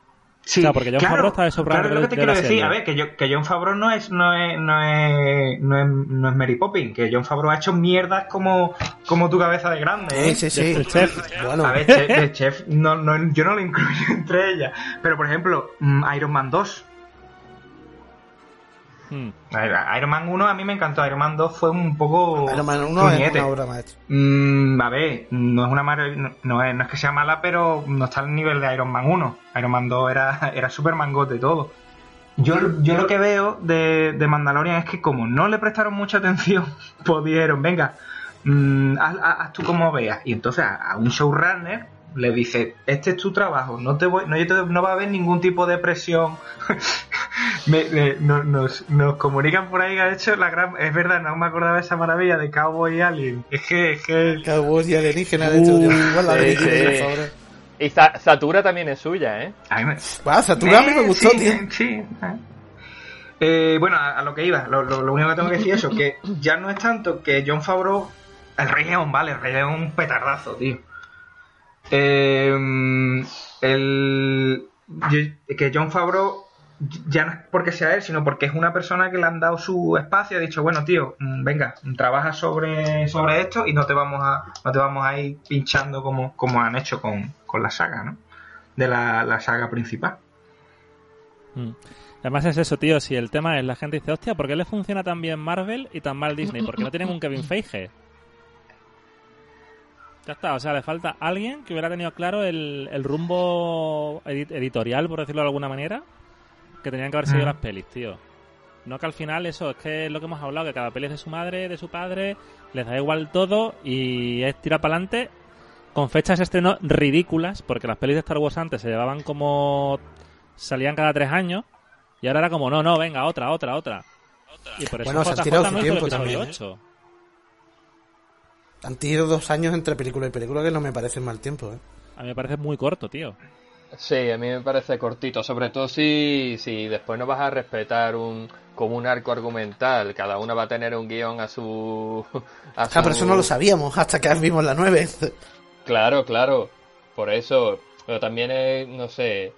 Speaker 4: Sí,
Speaker 1: O sea, porque Jon Favreau está de
Speaker 4: Claro, es lo
Speaker 1: de-
Speaker 4: que te
Speaker 1: de
Speaker 4: quiero decir.
Speaker 1: serie.
Speaker 4: A ver, que, yo, que John Favreau no es, no es, no es, no es, no es Mary Poppins, que John Favreau ha hecho mierdas como, como tu cabeza de grande. ¿eh?
Speaker 2: Sí, sí, sí.
Speaker 1: El chef.
Speaker 2: Bueno,
Speaker 4: A ver, Chef, el Chef no, no, yo no lo incluyo entre ellas. Pero, por ejemplo, mm, Iron Man 2.
Speaker 1: Hmm.
Speaker 4: Iron Man 1 a mí me encantó. Iron Man 2 fue un poco.
Speaker 2: Iron Man 1 es una obra maestra.
Speaker 4: Mm, a ver, no es una mar- no, no es, no es que sea mala, pero no está al nivel de Iron Man 1. Iron Man 2 era, era super mangote todo. Yo, yo lo que veo de, de Mandalorian es que como no le prestaron mucha atención, pues dijeron, venga, mm, haz tú como veas. Y entonces a, a un showrunner le dice, este es tu trabajo, no te voy, no, yo te- no va a haber ningún tipo de presión. Me- me- no- nos, nos comunican por ahí que ha hecho la gran... Es verdad, no me acordaba de esa maravilla de Cowboy y Alien. Es que... Es que
Speaker 2: Cowboys y alienígenas de hecho.
Speaker 1: Uh,
Speaker 2: Igual la
Speaker 3: sí,
Speaker 2: de
Speaker 3: sí.
Speaker 2: por favor.
Speaker 3: Y Zatura también es suya, ¿eh?
Speaker 4: a mí me-
Speaker 2: Satura a mí me gustó,
Speaker 4: sí,
Speaker 2: tío.
Speaker 4: eh, Sí. eh. Eh, bueno, a, a lo que iba, lo, lo- lo único que tengo que decir es eso, que ya no es tanto que John Favreau... El Rey León, vale, el Rey León es un petardazo, tío. Eh, el, que John Favreau ya no es porque sea él, sino porque es una persona que le han dado su espacio ha dicho, bueno, tío, mm, venga, trabaja sobre, sobre esto y no te vamos a, no te vamos a ir pinchando como, como han hecho con, con la saga, ¿no? De la, la saga principal.
Speaker 1: Mm. Además es eso, tío. Si el tema es la gente dice, hostia, ¿por qué le funciona tan bien Marvel y tan mal Disney? Porque no tienen un Kevin Feige. Ya está, o sea, le falta alguien que hubiera tenido claro el, el rumbo edit- editorial, por decirlo de alguna manera, que tenían que haber seguido
Speaker 4: Mm.
Speaker 1: las pelis, tío. No que al final eso, es que es lo que hemos hablado, que cada peli es de su madre, de su padre, les da igual todo y es tirar para adelante con fechas de estreno ridículas, porque las pelis de Star Wars antes se llevaban como... salían cada tres años y ahora era como, no, no, venga, otra, otra, otra. Y por eso
Speaker 2: Bueno, se han tirado
Speaker 1: no
Speaker 2: su tiempo también, ¿eh?
Speaker 1: 8.
Speaker 2: Han tenido dos años entre película y película que no me parece mal tiempo, ¿eh?
Speaker 1: A mí me parece muy corto, tío.
Speaker 3: Sí, a mí me parece cortito, sobre todo si, si después no vas a respetar un como un arco argumental, cada una va a tener un guion a su... A
Speaker 2: Ah, pero eso no lo sabíamos hasta que vimos la 9.
Speaker 3: Claro, claro, por eso, pero también es, no sé,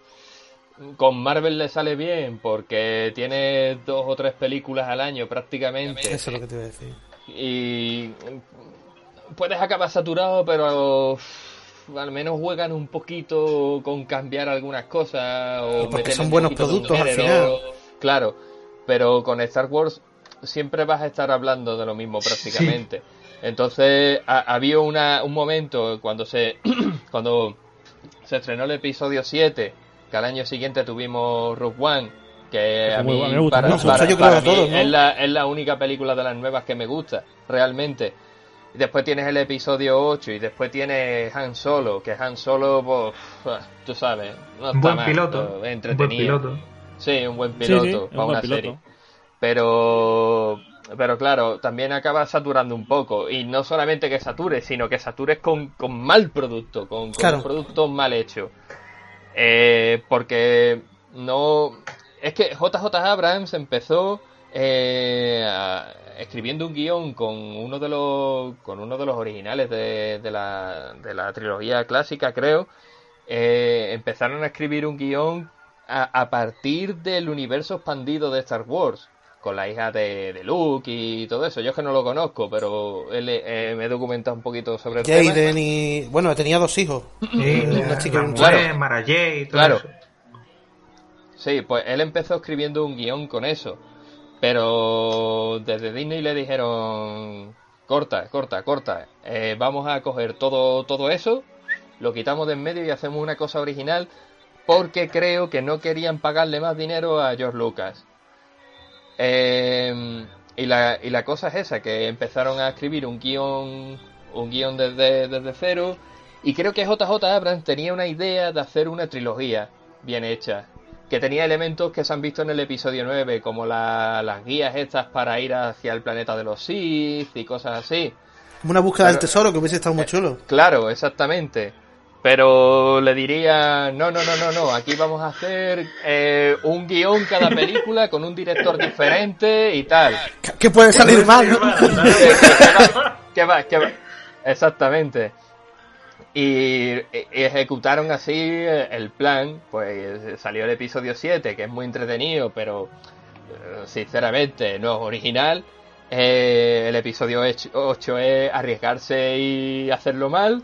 Speaker 3: con Marvel le sale bien porque tiene dos o tres películas al año prácticamente
Speaker 2: Eso es lo que te iba a decir.
Speaker 3: y puedes acabar saturado, pero al menos juegan un poquito con cambiar algunas cosas o
Speaker 2: Porque son buenos productos al final.
Speaker 3: Claro, pero con Star Wars siempre vas a estar hablando de lo mismo prácticamente. Entonces, ha- había una, un momento cuando se cuando se estrenó el episodio 7, que al año siguiente tuvimos Rogue One, que a mí,
Speaker 1: bueno, me gusta
Speaker 3: para, para- para mí es, la, es la única película de las nuevas que me gusta, realmente. Y después tienes el episodio 8 y después tienes Han Solo, que Han Solo, pues, tú sabes, no
Speaker 4: Un
Speaker 3: está
Speaker 4: buen
Speaker 3: mal,
Speaker 4: piloto.
Speaker 3: es
Speaker 4: Un buen
Speaker 3: entretenido.
Speaker 4: piloto.
Speaker 3: Sí, un buen piloto
Speaker 1: sí,
Speaker 3: para
Speaker 1: un
Speaker 3: una
Speaker 1: buen piloto.
Speaker 3: serie. Pero, pero claro, también acaba saturando un poco. Y no solamente que sature, sino que satures con, con mal producto, con, con
Speaker 2: Claro.
Speaker 3: un producto mal hecho. Eh, porque no. Es que JJ Abrams empezó eh, a- escribiendo un guion con uno de los con uno de los originales de, de la, de la trilogía clásica, creo. Eh, empezaron a escribir un guion a, a partir del universo expandido de Star Wars, con la hija de, de Luke y todo eso. Yo es que no lo conozco, pero él, eh, me he documentado un poquito sobre el tema.
Speaker 2: Jaden y. Bueno, tenía dos hijos.
Speaker 4: Sí,
Speaker 2: Una chica y un
Speaker 4: Samuel,
Speaker 3: chico.
Speaker 4: Mara Jade y todo
Speaker 3: Claro.
Speaker 4: eso.
Speaker 3: Sí, pues él empezó escribiendo un guion con eso. Pero desde Disney le dijeron, corta, corta, corta. Eh, vamos a coger todo, todo eso, lo quitamos de en medio y hacemos una cosa original porque creo que no querían pagarle más dinero a George Lucas. Eh, y, la, y la cosa es esa, que empezaron a escribir un guion, un guion desde, desde cero. Y creo que JJ Abrams tenía una idea de hacer una trilogía bien hecha. Que tenía elementos que se han visto en el episodio 9, como la- las guías estas para ir hacia el planeta de los Sith y cosas así.
Speaker 2: Como una búsqueda del tesoro que hubiese estado muy chulo.
Speaker 3: Claro, exactamente. Pero le diría, no, no, no, no, no, aquí vamos a hacer eh, un guion cada película con un director diferente y tal.
Speaker 2: ¿Qué- ¿Qué puede salir mal? no?
Speaker 3: que va, que va. Exactamente. Y, y ejecutaron así el plan, pues salió el episodio 7, que es muy entretenido, pero eh, sinceramente no es original. Eh, el episodio 8 es arriesgarse y hacerlo mal.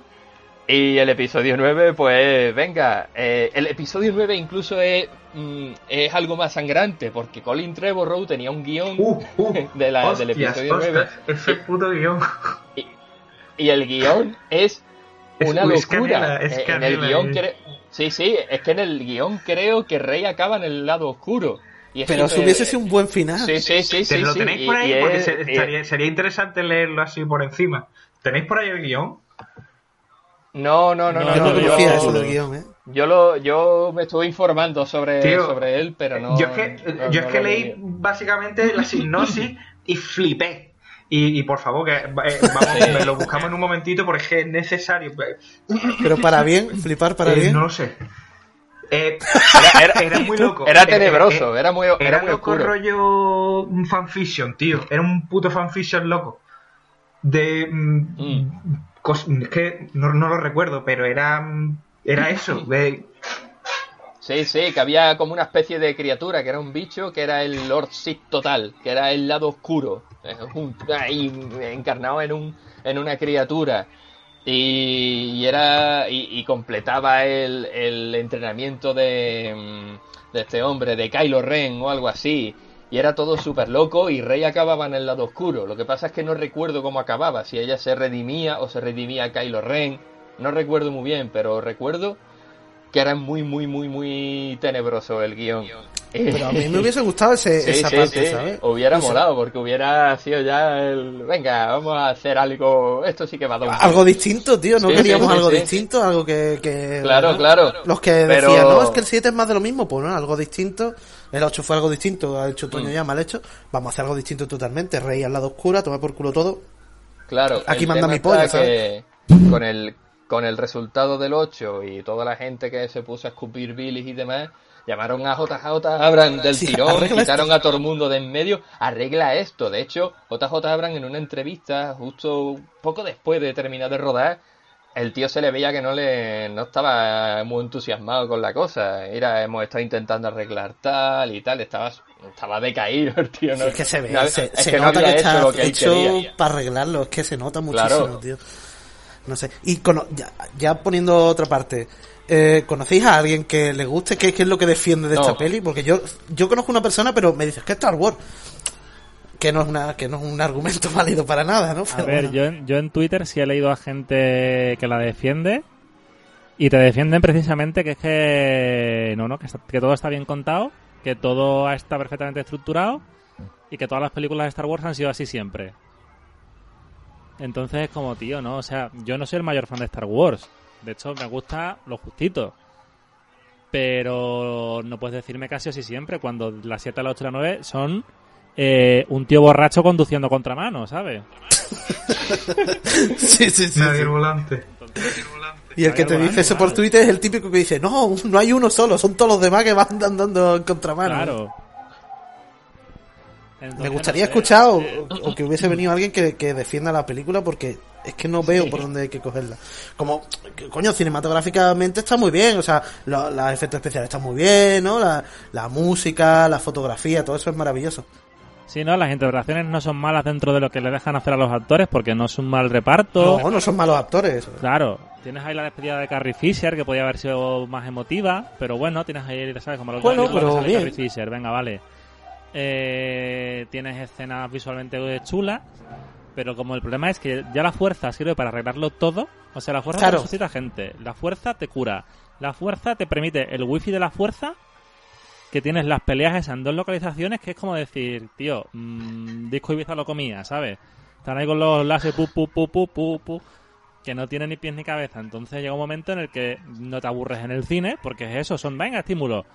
Speaker 3: Y el episodio 9, pues venga, eh, el episodio 9 incluso es, mm, es algo más sangrante, porque Colin Trevorrow tenía un guion
Speaker 4: Uh, uh,
Speaker 3: de la- del
Speaker 4: hostias,
Speaker 3: episodio
Speaker 4: ostras,
Speaker 3: 9.
Speaker 4: Ese puto guion.
Speaker 3: Y el guion es
Speaker 4: Es-
Speaker 3: una
Speaker 4: es
Speaker 3: locura.
Speaker 4: canela, es
Speaker 3: Eh, en el
Speaker 4: guion
Speaker 3: cre- Sí, sí, es que en el guion creo que Rey acaba en el lado oscuro. Y es
Speaker 2: Pero
Speaker 3: que-
Speaker 2: si hubiese sido un buen final.
Speaker 3: Sí, sí, sí,
Speaker 4: ¿Te
Speaker 3: sí.
Speaker 4: lo
Speaker 3: sí,
Speaker 4: tenéis
Speaker 3: y-
Speaker 4: por ahí?
Speaker 3: y
Speaker 4: Porque
Speaker 3: es-
Speaker 4: se-
Speaker 3: y-
Speaker 4: estaría, sería interesante leerlo así por encima. ¿Tenéis por ahí el guion?
Speaker 3: No, no, no, no.
Speaker 1: No,
Speaker 2: Yo no
Speaker 3: no, yo,
Speaker 2: eso del guion, ¿eh?
Speaker 3: yo lo, yo me estuve informando sobre,
Speaker 4: Tío,
Speaker 3: sobre él, pero no.
Speaker 4: yo es que,
Speaker 3: no-
Speaker 4: yo
Speaker 3: no
Speaker 4: es que leí. básicamente la sinopsis y flipé. Y, y por favor, que eh, vamos, me lo buscamos en un momentito porque es que es necesario.
Speaker 2: Pero para bien, flipar para
Speaker 4: Eh,
Speaker 2: bien.
Speaker 4: No lo sé. Eh,
Speaker 3: Era, era-
Speaker 4: era muy loco.
Speaker 3: Era tenebroso,
Speaker 4: eh,
Speaker 3: era muy,
Speaker 4: Era,
Speaker 3: era muy
Speaker 4: loco
Speaker 3: oscuro.
Speaker 4: rollo un fanfiction, tío. Era un puto fanfiction loco. De. mm,
Speaker 3: Mm.
Speaker 4: cos- es que no, no lo recuerdo, pero era. mm, Era eso. de-
Speaker 3: Sí, sí, que había como una especie de criatura que era un bicho que era el Lord Sith total, que era el lado oscuro, ahí, encarnado en un en una criatura. Y, y era y, y completaba el, el entrenamiento de, mm, de este hombre de Kylo Ren o algo así. Y era todo súper loco y Rey acababa en el lado oscuro. Lo que pasa es que no recuerdo cómo acababa, si ella se redimía o se redimía a Kylo Ren, no recuerdo muy bien, pero recuerdo que era muy, muy, muy, muy tenebroso el guion.
Speaker 2: Pero a mí me hubiese gustado ese,
Speaker 3: Sí,
Speaker 2: esa
Speaker 3: sí,
Speaker 2: parte,
Speaker 3: sí.
Speaker 2: ¿sabes?
Speaker 3: Hubiera molado, porque hubiera sido ya el... Venga, vamos a hacer algo... Esto sí que va a un...
Speaker 2: Algo distinto, tío. No queríamos algo distinto, algo que. que-
Speaker 3: Claro,
Speaker 2: ¿no?
Speaker 3: claro.
Speaker 2: Los que
Speaker 3: Pero-
Speaker 2: decían, no, es que el 7 es más de lo mismo, pues no, algo distinto. El 8 fue algo distinto, ha hecho
Speaker 3: Mm.
Speaker 2: Toño ya mal hecho. Vamos a hacer algo distinto totalmente. Rey al lado oscuro, toma por culo todo.
Speaker 3: Claro.
Speaker 2: Aquí manda mi polla,
Speaker 3: que Con el, con el resultado del 8 y toda la gente que se puso a escupir bilis y demás, llamaron a JJ Abrams del
Speaker 2: Sí,
Speaker 3: tirón, quitaron a todo el mundo de en medio, arregla esto. De hecho, JJ Abrams en una entrevista, justo poco después de terminar de rodar, el tío se le veía que no le no estaba muy entusiasmado con la cosa. Era, hemos estado intentando arreglar tal y tal, estaba, estaba decaído el tío. No,
Speaker 2: Es que se ve,
Speaker 3: no-
Speaker 2: se,
Speaker 3: es
Speaker 2: se
Speaker 3: que no
Speaker 2: nota que
Speaker 3: hecho
Speaker 2: está
Speaker 3: lo que
Speaker 2: hecho
Speaker 3: quería.
Speaker 2: para arreglarlo, es que se nota muchísimo,
Speaker 3: Claro.
Speaker 2: tío. No sé. Y cono- ya, ya poniendo otra parte, eh, ¿conocéis a alguien que le guste? ¿Qué, qué es lo que defiende de
Speaker 3: No.
Speaker 2: esta peli? Porque yo, yo conozco una persona, pero me dices que Star Wars. Que no es una, que no es un argumento válido para nada, ¿no?
Speaker 1: A ver,
Speaker 2: bueno.
Speaker 1: yo en, yo en Twitter sí he leído a gente que la defiende y te defienden precisamente que es que no, no, que, está- que todo está bien contado, que todo está perfectamente estructurado y que todas las películas de Star Wars han sido así siempre. Entonces es como, tío, ¿no? O sea, yo no soy el mayor fan de Star Wars. De hecho, me gusta lo justito. Pero no puedes decirme casi así siempre cuando las 7, las 8 y las 9 son eh, un tío borracho conduciendo contramano, ¿sabes?
Speaker 2: sí, sí, sí,
Speaker 4: Nadie
Speaker 2: sí.
Speaker 4: el volante.
Speaker 2: Y el que te dice eso por Twitter es el típico que dice, no, no hay uno solo, son todos los demás que van andando en contramano.
Speaker 1: Claro.
Speaker 2: Me gustaría
Speaker 1: no sé,
Speaker 2: escuchar o, o que hubiese venido alguien que, que defienda la película porque es que no veo por dónde hay que cogerla. Como, coño, cinematográficamente está muy bien, o sea, lo- los efectos especiales están muy bien, ¿no? La, la música, la fotografía, todo eso es maravilloso.
Speaker 1: Sí, no, las interpretaciones no son malas dentro de lo que le dejan hacer a los actores porque no es un mal reparto.
Speaker 2: No, no son malos actores.
Speaker 1: Claro, tienes ahí la despedida de Carrie Fisher que podía haber sido más emotiva, pero bueno, tienes ahí, ¿sabes? Como los
Speaker 2: Bueno, pero
Speaker 1: que sale
Speaker 2: bien.
Speaker 1: Carrie Fisher, venga, vale. Eh, tienes escenas visualmente chulas, pero como el problema es que ya la fuerza sirve para arreglarlo todo, o sea, la fuerza
Speaker 2: Claro.
Speaker 1: te resucita gente, la fuerza te cura, la fuerza te permite el wifi de la fuerza que tienes las peleas esas en dos localizaciones que es como decir, tío, mmm, disco Ibiza lo comía, ¿sabes? Están ahí con los láser, pu, pu, pu, pu, pu, pu, que no tiene ni pies ni cabeza. Entonces llega un momento en el que no te aburres en el cine, porque es eso, son, venga, estímulos.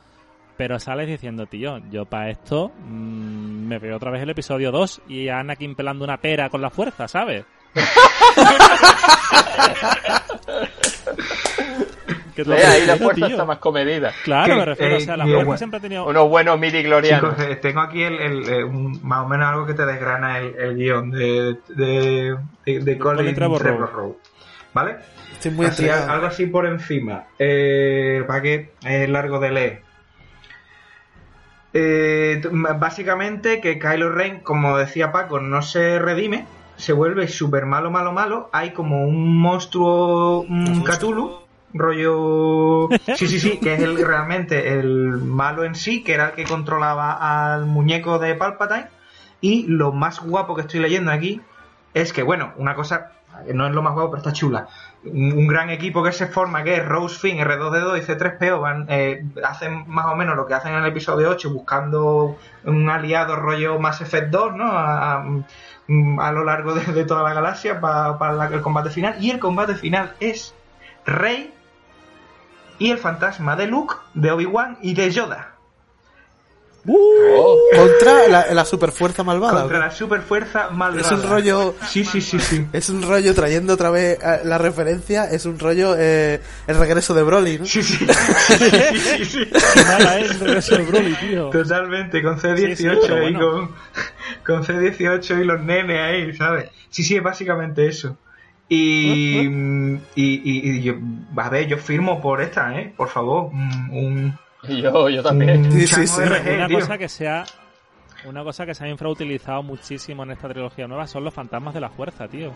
Speaker 1: Pero sales diciendo, tío, yo para esto mm, me veo otra vez el episodio 2 y a Anakin pelando una pera con la fuerza, ¿sabes? Que
Speaker 3: ahí la fuerza
Speaker 1: tío.
Speaker 3: está más comedida.
Speaker 1: Claro,
Speaker 4: Que,
Speaker 1: me refiero, o
Speaker 4: eh,
Speaker 1: sea, la fuerza
Speaker 4: bueno,
Speaker 1: siempre ha tenido...
Speaker 3: Unos buenos midi glorianos.
Speaker 4: Chicos, eh, tengo aquí el, el, eh, un- más o menos algo que te desgrana el, el guion de, de, de, de Colin.
Speaker 1: Trevorrow.
Speaker 4: ¿Vale?
Speaker 2: Estoy muy
Speaker 4: Así, algo así por encima. Eh, para que es largo de leer. Eh, básicamente que Kylo Ren, como decía Paco, no se redime, se vuelve súper malo, malo, malo. Hay como un monstruo un Cthulhu, rollo... Sí, sí, sí, que es el, realmente el malo en sí, que era el que controlaba al muñeco de Palpatine. Y lo más guapo que estoy leyendo aquí es que, bueno, una cosa, no es lo más guapo, pero está chula. Un, gran equipo que se forma, que es Rose Finn, R2D2 y C3PO, van, eh, hacen más o menos lo que hacen en el episodio 8, buscando un aliado rollo Mass Effect 2, ¿no? A, lo largo de, toda la galaxia pa- para el combate final. Y el combate final es Rey y el fantasma de Luke, de Obi-Wan y de Yoda.
Speaker 3: Oh,
Speaker 2: Contra la, la superfuerza malvada.
Speaker 4: Contra
Speaker 2: ¿o
Speaker 4: la superfuerza malvada.
Speaker 2: Es un rollo...
Speaker 4: Sí, sí, sí, sí.
Speaker 2: Es un rollo, trayendo otra vez eh, la referencia, es un rollo eh, el regreso de Broly, ¿no?
Speaker 4: Sí, sí. sí, sí, sí.
Speaker 1: Qué mala es el regreso de Broly, tío.
Speaker 4: Totalmente, con C18
Speaker 1: Sí, sí, pero
Speaker 4: ahí,
Speaker 1: bueno.
Speaker 4: con, con C18 y los nenes ahí, ¿sabes? Sí, sí, es básicamente eso. Y, y, y, y yo, a ver, yo firmo por esta, ¿eh? Por favor, un, un,
Speaker 3: y yo, yo también.
Speaker 4: un
Speaker 2: Sí, sí, sí.
Speaker 4: RG,
Speaker 1: una
Speaker 4: tío.
Speaker 1: cosa que se ha una cosa que se ha infrautilizado muchísimo en esta trilogía nueva son los fantasmas de la fuerza, tío.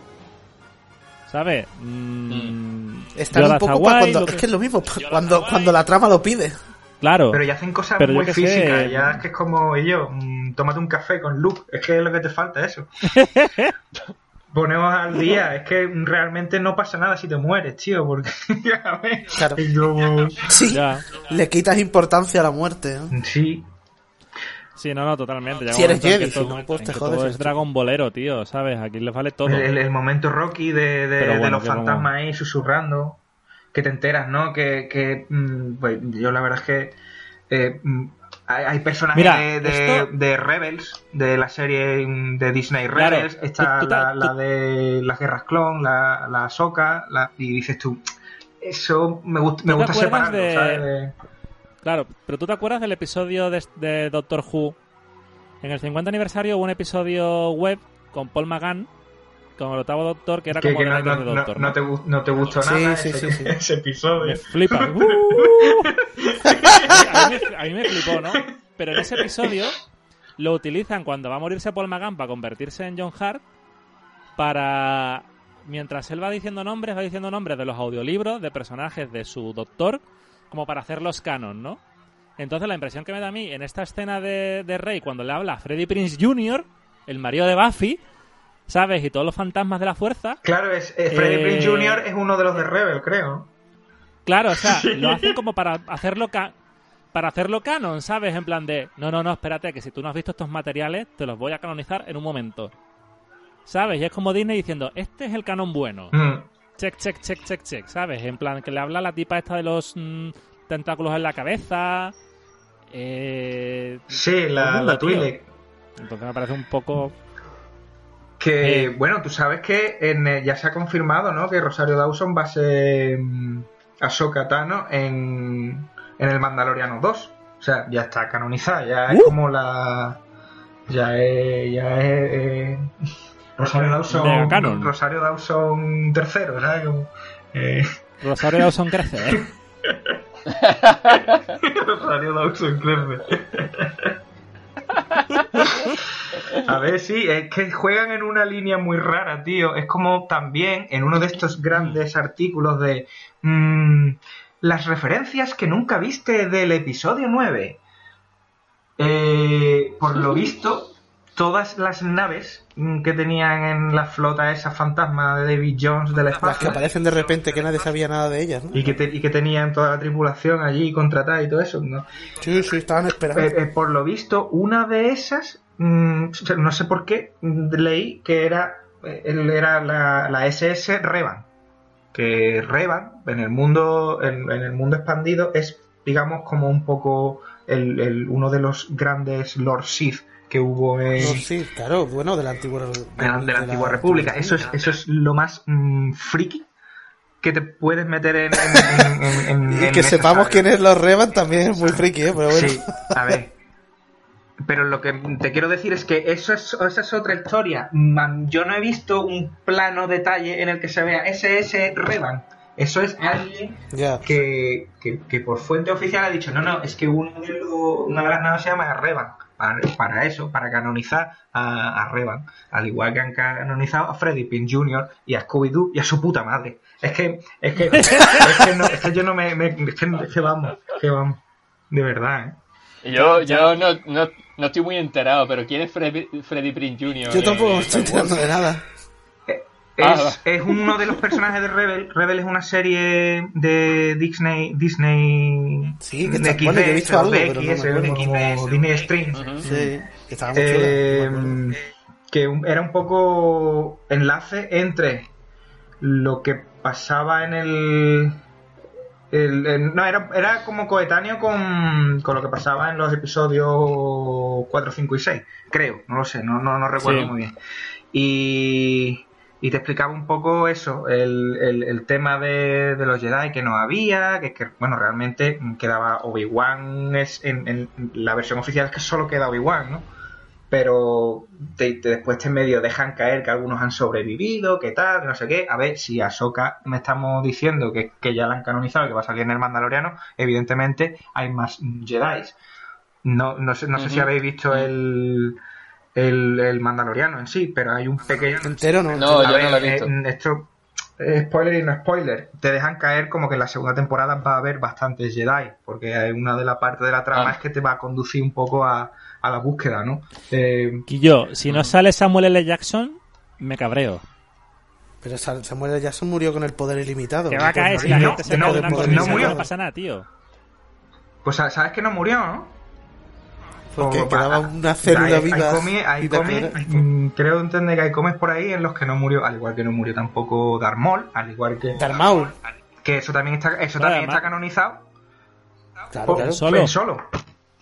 Speaker 1: ¿Sabes? Mm,
Speaker 2: Están un poco
Speaker 1: guay,
Speaker 2: cuando,
Speaker 1: lo
Speaker 2: es
Speaker 1: que-
Speaker 2: es lo mismo, cuando, cuando la trama lo pide.
Speaker 1: Claro.
Speaker 4: Pero ya hacen cosas muy
Speaker 1: sé.
Speaker 4: físicas, ya es que es como, y yo, mm, tómate un café con Luke, es que es lo que te falta eso. Ponemos al día, es que realmente no pasa nada si te mueres, tío, porque, a ver,
Speaker 2: Claro.
Speaker 4: yo-
Speaker 2: Sí,
Speaker 1: Ya.
Speaker 2: le quitas importancia a la muerte. ¿no?
Speaker 4: sí,
Speaker 1: Sí, no, no, totalmente. Llega
Speaker 2: Si eres Jedi,
Speaker 1: que todo-
Speaker 2: si no, pues te jodes,
Speaker 1: todo es. Dragon Bolero, tío, ¿sabes? Aquí les vale todo.
Speaker 4: El, momento Rocky de, de- los fantasmas ahí susurrando, que te enteras, ¿no? Que, que mm, pues, yo la verdad es que eh, mm, Hay, hay personajes
Speaker 1: Mira,
Speaker 4: de, de-
Speaker 1: esto-
Speaker 4: de Rebels, de la serie de Disney
Speaker 1: Claro,
Speaker 4: Rebels, está
Speaker 1: tú- tú te-
Speaker 4: la, la
Speaker 1: tú-
Speaker 4: de las guerras clon, la, la la, y dices tú, eso me, gust- me
Speaker 1: ¿Tú te
Speaker 4: gusta separarlo,
Speaker 1: de-
Speaker 4: ¿sabes? De-
Speaker 1: Claro, pero ¿tú te acuerdas del episodio de, de Doctor Who? En el 50 aniversario hubo un episodio web con Paul McGann, con el octavo Doctor, que era
Speaker 4: que,
Speaker 1: como
Speaker 4: que
Speaker 1: el
Speaker 4: no,
Speaker 1: de Doctor.
Speaker 4: no
Speaker 1: ¿no?
Speaker 4: te, no te gustó
Speaker 2: Sí,
Speaker 4: nada
Speaker 2: sí,
Speaker 4: ese,
Speaker 2: sí, sí.
Speaker 4: ese episodio.
Speaker 1: Me flipa. ¡Uh! a, mí me, a mí me flipó, ¿no? Pero en ese episodio lo utilizan cuando va a morirse Paul McGann para convertirse en John Hart para... Mientras él va diciendo nombres, va diciendo nombres de los audiolibros, de personajes de su doctor, como para hacer los canon, ¿no? Entonces la impresión que me da a mí en esta escena de, de Rey, cuando le habla a Freddie Prince Jr., el marido de Buffy, ¿sabes? Y todos los fantasmas de la fuerza,
Speaker 4: Claro, es, eh, Freddie
Speaker 1: Eh,
Speaker 4: Prinze Jr. es uno de los de Rebel, creo.
Speaker 1: Claro, o sea, lo hacen como para hacerlo ca- para hacerlo canon, ¿sabes? En plan de, no, no, no, espérate, que si tú no has visto estos materiales, te los voy a canonizar en un momento. ¿Sabes? Y es como Disney diciendo, este es el canon bueno.
Speaker 4: Mm.
Speaker 1: Check, check, check, check, check, ¿sabes? En plan, que le habla la tipa esta de los mm, tentáculos en la cabeza. Eh...
Speaker 4: Sí, la,
Speaker 1: mundo,
Speaker 4: la.
Speaker 1: Entonces me parece un poco...
Speaker 4: Que,
Speaker 1: Eh.
Speaker 4: bueno, tú sabes que en, eh, ya se ha confirmado, ¿no? Que Rosario Dawson va a ser mm, Ahsoka Tano en, en el Mandaloriano 2. O sea, ya está canonizada, ya es
Speaker 1: Uh.
Speaker 4: como la... Ya es... Ya es eh, Rosario Dawson...
Speaker 1: canon.
Speaker 4: Rosario Dawson tercero, ¿sabes? Como, eh,
Speaker 1: Rosario Dawson crece, ¿eh?
Speaker 4: Rosario Dawson crece. A ver, sí, es que juegan en una línea muy rara, tío. Es como también en uno de estos grandes artículos de mm, las referencias que nunca viste del episodio 9. Eh, por lo visto, todas las naves mm, que tenían en la flota esa fantasma de David Jones del
Speaker 2: Las que
Speaker 4: espacio
Speaker 2: aparecen de repente que nadie sabía nada de ellas, ¿no?
Speaker 4: y que, te- y que tenían toda la tripulación allí contratada y todo eso, ¿no?
Speaker 2: Sí, sí, estaban esperando.
Speaker 4: Eh, eh, por lo visto, una de esas, mm, no sé por qué, leí que era, eh, él era la, la SS Revan. Que Revan, en el mundo, en, en el mundo expandido, es, digamos, como un poco el, el- uno de los grandes Lord Sith que hubo en,
Speaker 2: No, sí, claro, bueno, de la antigua,
Speaker 4: de la, de la antigua república. Eso es, eso es lo más mm, friki que te puedes meter en. en- en- en-
Speaker 2: Y
Speaker 4: en
Speaker 2: que sepamos quién es los Revan también es muy friki, ¿eh? Pero bueno.
Speaker 4: Sí, a ver. Pero lo que te quiero decir es que eso es, esa es otra historia. Man, Yo no he visto un plano detalle en el que se vea SS Revan. Eso es alguien que, que, que por fuente oficial ha dicho, no, no, es que uno de los- una de las naves se llama Revan. Para, para eso, para canonizar a, a Revan. Al igual que han canonizado a Freddy Pin Jr. y a Scooby-Doo y a su puta madre. Es que, es que, es que, no- es que yo no me, me- es, que, es que vamos, es que vamos. De verdad, ¿eh?
Speaker 3: Yo, yo no, no, no estoy muy enterado, pero ¿quién es Freddy, Freddy Prinze Jr.?
Speaker 2: Yo tampoco me estoy
Speaker 3: Wars?
Speaker 2: enterando de nada.
Speaker 3: Ah,
Speaker 4: Es, es uno de los personajes de Rebel. Rebel es una serie de Disney. Disney.
Speaker 2: Sí, que
Speaker 4: de
Speaker 2: está- bueno, he visto algo, pero no me
Speaker 4: XS,
Speaker 2: acuerdo.
Speaker 4: como Disney Stream.
Speaker 2: Sí, que estaba muy
Speaker 4: Eh,
Speaker 2: chula,
Speaker 4: que era un poco enlace entre lo que pasaba en el. El- el- no, era, era como coetáneo con, con lo que pasaba en los episodios 4, 5 y 6, creo, no lo sé, no, no, no recuerdo
Speaker 1: Sí.
Speaker 4: muy bien. Y, y te explicaba un poco eso, el, el- tema de, de los Jedi que no había, que, que bueno, realmente quedaba Obi-Wan, en, en la versión oficial es que solo queda Obi-Wan, ¿no? Pero te- te- después te medio dejan caer que algunos han sobrevivido, que tal, que no sé qué. A ver, si Ahsoka me estamos diciendo que, que ya la han canonizado, que va a salir en el Mandaloriano, evidentemente hay más Jedi. No, no sé, no sé si habéis visto el, el, el Mandaloriano en sí, pero hay un pequeño...
Speaker 2: Entero no.
Speaker 3: No,
Speaker 4: A
Speaker 3: yo no lo he visto.
Speaker 4: eh, esto eh, spoiler y no spoiler. Te dejan caer como que en la segunda temporada va a haber bastantes Jedi, porque hay una de la parte de la trama
Speaker 3: Ah.
Speaker 4: es que te va a conducir un poco a, a la búsqueda, ¿no? Eh,
Speaker 1: Y yo, si no sale Samuel L. Jackson, me cabreo.
Speaker 2: Pero Sa- Samuel L. Jackson murió con el poder ilimitado.
Speaker 1: Que va a caer
Speaker 2: Pues
Speaker 1: si la
Speaker 4: no,
Speaker 1: gente se
Speaker 4: no, murió.
Speaker 1: no pasa nada, tío.
Speaker 4: pues sabes que no murió, ¿no?
Speaker 2: Porque
Speaker 4: O-
Speaker 2: quedaba una célula
Speaker 4: hay- hay
Speaker 2: viva.
Speaker 4: cómics- hay
Speaker 2: y te
Speaker 4: cómics,
Speaker 2: acuerdas.
Speaker 4: mm, creo entender que hay cómics por ahí en los que no murió, al igual que no murió tampoco Darth Maul, al igual que
Speaker 2: Darth Maul.
Speaker 4: que eso también está eso
Speaker 1: Claro,
Speaker 4: también está canonizado
Speaker 2: Claro, claro.
Speaker 1: Solo.
Speaker 4: solo.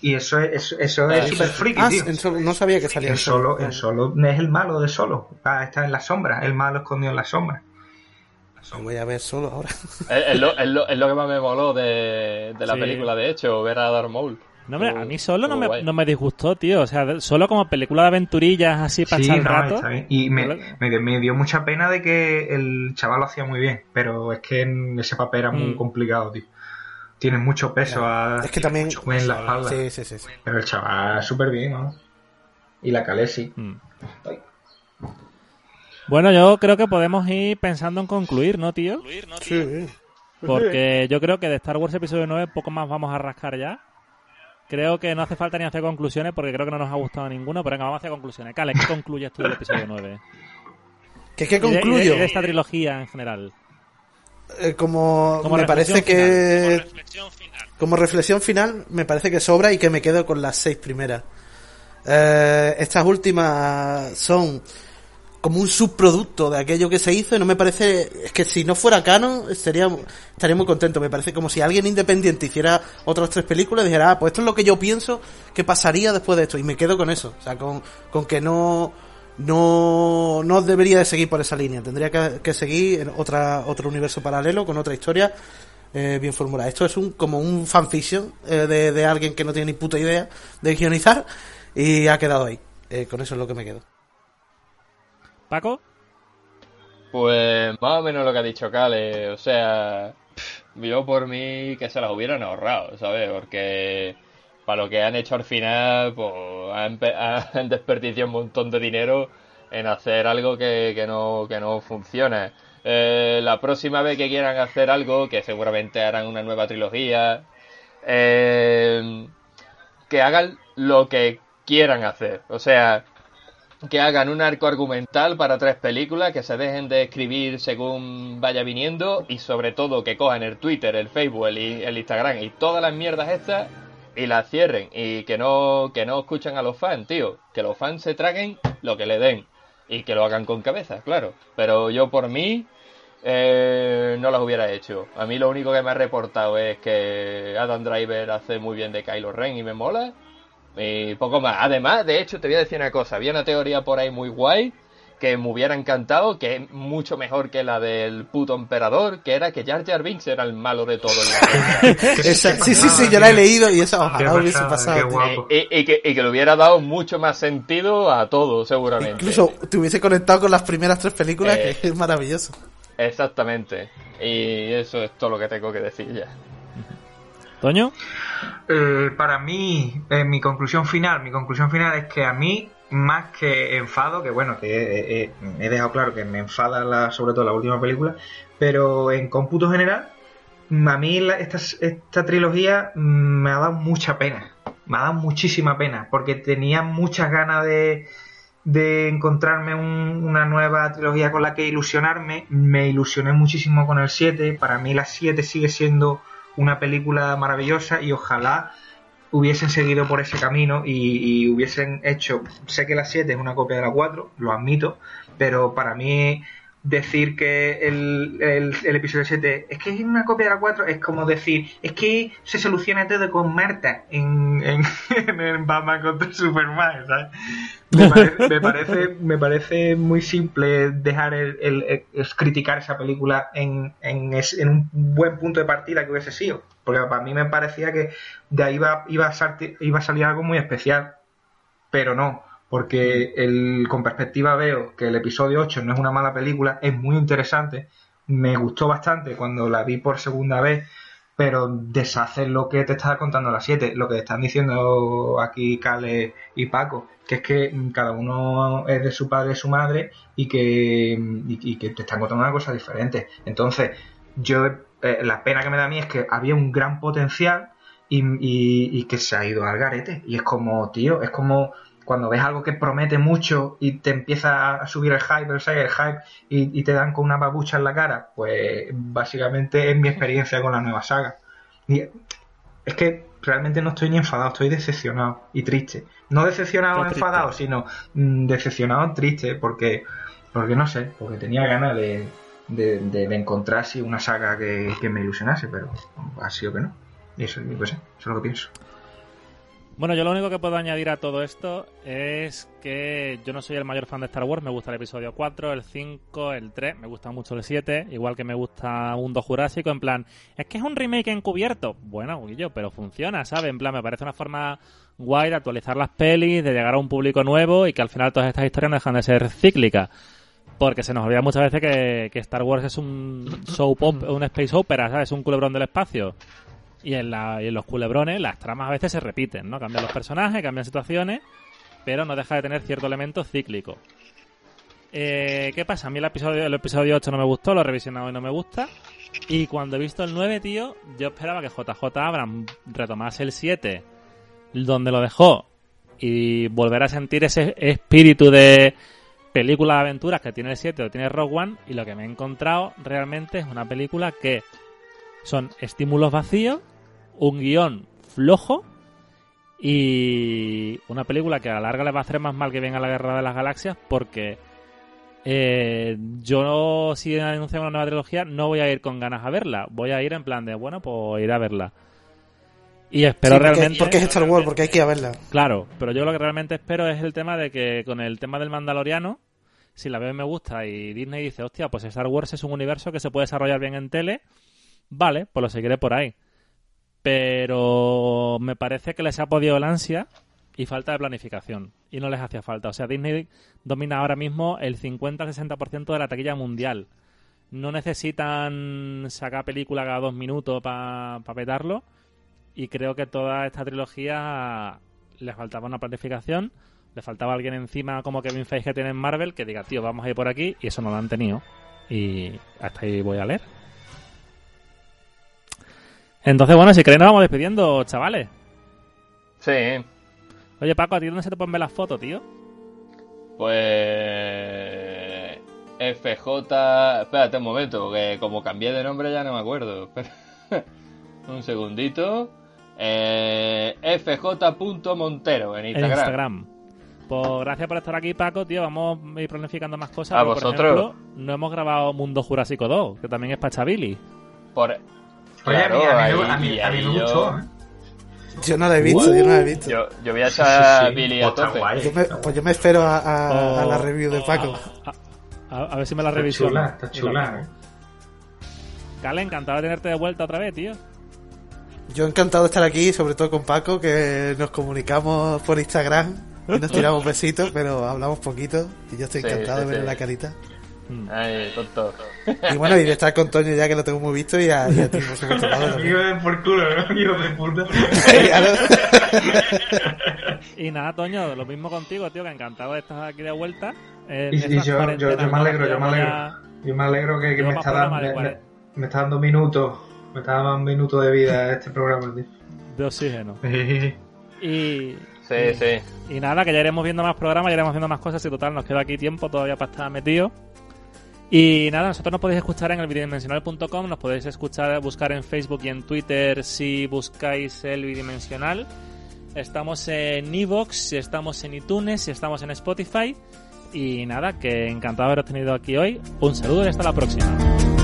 Speaker 4: Y eso es, eso, eso es super friki,
Speaker 2: Ah,
Speaker 4: tío.
Speaker 2: en solo- no sabía que salía
Speaker 4: En
Speaker 2: en
Speaker 4: solo, en solo es el malo de solo. Ah, está en la sombra, el malo escondido en la sombra.
Speaker 2: Lo voy a ver solo ahora.
Speaker 3: Es, es lo, es lo- es lo que más me moló de, de la
Speaker 1: Sí.
Speaker 3: película, de hecho, ver a Darth Maul.
Speaker 1: No, hombre, a mí solo no me, no me disgustó, tío. O sea, solo como película de aventurillas así para
Speaker 4: Sí,
Speaker 1: echar el
Speaker 4: no,
Speaker 1: rato.
Speaker 4: está bien. Y me, me, me dio mucha pena de que el chaval lo hacía muy bien, pero es que en ese papel era muy
Speaker 1: Mm.
Speaker 4: complicado, tío. Tiene mucho peso a,
Speaker 2: Es que también-
Speaker 4: mucho en la espalda.
Speaker 2: Sí, sí, sí. sí.
Speaker 4: Pero el chaval súper bien, ¿no? Y la Calesi.
Speaker 1: Mm. Bueno, yo creo que podemos ir pensando en concluir, ¿no, tío?
Speaker 2: Sí.
Speaker 1: Porque yo creo que de Star Wars Episodio 9 poco más vamos a rascar ya. Creo que no hace falta ni hacer conclusiones porque creo que no nos ha gustado ninguno, pero venga, vamos a hacer conclusiones. Cale, ¿qué concluyes tú del Episodio 9?
Speaker 2: ¿Qué, qué
Speaker 1: de- y de-
Speaker 2: concluyo?
Speaker 1: y de esta trilogía en general.
Speaker 2: Eh, como,
Speaker 1: Como
Speaker 2: me parece que como reflexión final. me parece que sobra y que me quedo con las seis primeras. Eh, estas últimas son como un subproducto de aquello que se hizo y no me parece es que si no fuera canon sería estaría muy contento. Me parece como si alguien independiente hiciera otras tres películas y dijera ah, pues esto es lo que yo pienso que pasaría después de esto y me quedo con eso o sea con, con que no no, no debería de seguir por esa línea. Tendría que, que seguir en otra, otro universo paralelo, con otra historia eh, bien formulada. Esto es un, como un fanfiction eh, de, de alguien que no tiene ni puta idea de guionizar y ha quedado ahí. Eh, con eso es lo que me quedo.
Speaker 1: Paco,
Speaker 3: Pues más o menos lo que ha dicho Cale, o sea, pff, yo por mí que se las hubieran ahorrado, ¿sabes? Porque para lo que han hecho al final, pues han, han desperdiciado un montón de dinero en hacer algo que, no, que no funciona. Eh, la próxima vez que quieran hacer algo, que seguramente harán una nueva trilogía, eh, que hagan lo que quieran hacer. O sea, que hagan un arco argumental para tres películas, que se dejen de escribir según vaya viniendo y sobre todo que cojan el Twitter, el Facebook, el Instagram y todas las mierdas estas y las cierren y que no que no escuchen a los fans, tío, que los fans se traguen lo que le den y que lo hagan con cabeza, claro. Pero yo por mí eh, no las hubiera hecho. A mí lo único que me ha reportado es que Adam Driver hace muy bien de Kylo Ren y me mola. Y poco más. Además, de hecho, te voy a decir una cosa. Había una teoría por ahí muy guay que me hubiera encantado, que es mucho mejor que la del puto emperador, que era que Jar Jar Binks era el malo de todo el
Speaker 2: Esa- sí, sí, sí, yo la he leído y esa ojalá
Speaker 4: Qué
Speaker 2: hubiese
Speaker 4: pasada,
Speaker 2: pasado.
Speaker 3: y, y- y que, y que le hubiera dado mucho más sentido a todo, seguramente.
Speaker 2: Incluso te hubiese conectado con las primeras tres películas,
Speaker 3: Eh.
Speaker 2: que es maravilloso.
Speaker 3: Exactamente. Y eso es todo lo que tengo que decir ya.
Speaker 1: Toño.
Speaker 4: Eh, para mí, eh, mi conclusión final, mi conclusión final es que a mí, más que enfado, que bueno, que eh, eh, he dejado claro que me enfada sobre todo la última película, pero en cómputo general, a mí esta, esta trilogía mm, me ha dado mucha pena, me ha dado muchísima pena, porque tenía muchas ganas de, encontrarme un- una nueva trilogía con la que ilusionarme. Me ilusioné muchísimo con el 7. Para mí la 7 sigue siendo una película maravillosa y ojalá hubiesen seguido por ese camino y, hubiesen hecho... Sé que la 7 es una copia de la 4, lo admito, pero para mí decir que el, el, episodio 7 es que es una copia de la 4 es como decir, es que se soluciona todo con Marta en, en, Batman contra Superman. Me parece, me parece, muy simple dejar el, el- criticar esa película en, en un buen punto de partida que hubiese sido. Porque para mí me parecía que de ahí iba, iba, a, salti- iba a salir algo muy especial. Pero no, porque el, con perspectiva veo que el episodio 8 no es una mala película, es muy interesante. Me gustó bastante cuando la vi por segunda vez pero deshace lo que te estaba contando las 7, lo que están diciendo aquí Cale y Paco, que es que cada uno es de su padre y su madre y que, y que te están contando una cosa diferente. Entonces, yo eh, la pena que me da a mí es que había un gran potencial y, y- y que se ha ido al garete. Y es como, tío, es como cuando ves algo que promete mucho y te empieza a subir el hype, el hype, el hype y, y te dan con una babucha en la cara, pues básicamente es mi experiencia con la nueva saga. Y es que realmente no estoy ni enfadado, estoy decepcionado y triste. No decepcionado
Speaker 1: triste.
Speaker 4: enfadado, sino mm, decepcionado triste porque, porque no sé, porque tenía ganas de, de, de- de encontrar así una saga que, que me ilusionase, pero ha sido que no. Eso, pues, eso es lo que pienso.
Speaker 1: Bueno, yo lo único que puedo añadir a todo esto es que yo no soy el mayor fan de Star Wars, me gusta el episodio 4, el 5, el 3, me gusta mucho el 7, igual que me gusta Mundo Jurásico, en plan, es que es un remake encubierto. Bueno, yo, pero funciona, ¿sabes? En plan, me parece una forma guay de actualizar las pelis, de llegar a un público nuevo y que al final todas estas historias no dejan de ser cíclicas. Porque se nos olvida muchas veces que, que Star Wars es un soap op- un space opera, ¿sabes? Un culebrón del espacio. Y en, la, y en los culebrones las tramas a veces se repiten, ¿no? Cambian los personajes, cambian situaciones, pero no deja de tener cierto elemento cíclico. Eh, ¿Qué pasa? A mí el episodio, el episodio 8 no me gustó, lo he revisionado y no me gusta. Y cuando he visto el 9, tío, yo esperaba que JJ Abrams retomase el 7 donde lo dejó y volver a sentir ese espíritu de película de aventuras que tiene el 7 o tiene Rogue One y lo que me he encontrado realmente es una película que son estímulos vacíos, un guion flojo y una película que a la larga le va a hacer más mal que venga la Guerra de las Galaxias porque eh, yo si anuncian una nueva trilogía no voy a ir con ganas a verla, voy a ir en plan de bueno pues ir a verla. Y espero
Speaker 2: Sí, porque,
Speaker 1: realmente...
Speaker 2: porque es Star Wars, porque hay que ir a verla.
Speaker 1: Claro, pero yo lo que realmente espero es el tema de que con el tema del Mandaloriano, si la veo y me gusta y Disney dice, hostia, pues Star Wars es un universo que se puede desarrollar bien en tele, vale, pues lo seguiré por ahí. Pero me parece que les ha podido el ansia y falta de planificación. Y no les hacía falta. O sea, Disney domina ahora mismo el 50-60% de la taquilla mundial. No necesitan sacar película cada dos minutos para petarlo. Y creo que toda esta trilogía le faltaba una planificación, le faltaba alguien encima como Kevin Feige que tiene en Marvel que diga, tío, vamos a ir por aquí, y eso no lo han tenido. Y hasta ahí voy a leer. Entonces, bueno, si queréis nos vamos despidiendo, chavales.
Speaker 3: Sí,
Speaker 1: Oye, Paco, ¿a ti dónde se te ver las fotos, tío?
Speaker 3: pues. FJ. Espérate un momento, que como cambié de nombre ya no me acuerdo. Un segundito. Eh, FJ.montero en
Speaker 1: En
Speaker 3: Instagram.
Speaker 1: Instagram. Pues gracias por estar aquí, Paco, tío. Vamos a ir planificando más cosas.
Speaker 3: A
Speaker 1: porque, Por
Speaker 3: vosotros.
Speaker 1: ejemplo, no hemos grabado Mundo Jurásico 2, que también es para Chavili.
Speaker 3: Por...
Speaker 4: Oye,
Speaker 3: Claro,
Speaker 4: a mí, a mí, a mí,
Speaker 3: y
Speaker 4: a mí
Speaker 3: ahí
Speaker 4: me
Speaker 3: yo-
Speaker 4: gustó, ¿eh?
Speaker 2: Yo no la he visto, yo no la he visto.
Speaker 3: Yo, yo voy a echar
Speaker 4: Sí, sí.
Speaker 3: Billy a
Speaker 4: Oh, está
Speaker 3: tope.
Speaker 4: guay.
Speaker 2: Yo me- pues yo me espero a, a- a la
Speaker 1: Oh.
Speaker 2: review de Paco.
Speaker 1: A, a ver si me la
Speaker 4: Está
Speaker 1: reviso.
Speaker 4: chula, está chula, ¿eh?
Speaker 1: Cale, encantado de tenerte de vuelta otra vez, tío.
Speaker 2: Yo encantado de estar aquí, sobre todo con Paco, que nos comunicamos por Instagram y nos tiramos besitos, pero hablamos poquito y yo estoy encantado
Speaker 3: sí,
Speaker 2: de ver
Speaker 3: sí.
Speaker 2: la carita.
Speaker 3: Ay, tonto.
Speaker 2: Y bueno, y de estar con Toño ya que lo tengo muy visto y a, y a ti, por supuesto,
Speaker 4: por culo, ¿no? Hijo de puta.
Speaker 1: Y nada, Toño, lo mismo contigo, tío, que encantado de estar aquí de vuelta. En
Speaker 4: Y, yo, yo, yo me alegro, yo me alegro. Yo me alegro que, que me, está dando, me está dando minutos. Me está dando minutos de vida este programa, tío.
Speaker 1: De oxígeno. Y,
Speaker 3: Sí, sí.
Speaker 1: y nada, que ya iremos viendo más programas, ya iremos viendo más cosas y total, nos queda aquí tiempo todavía para estar metidos. Y nada, nosotros nos podéis escuchar en el bidimensional.com, nos podéis escuchar, buscar en Facebook y en Twitter si buscáis el bidimensional. Estamos en Evox, estamos en iTunes, estamos en Spotify. Y nada, que encantado de haberos tenido aquí hoy. Un saludo y hasta la próxima.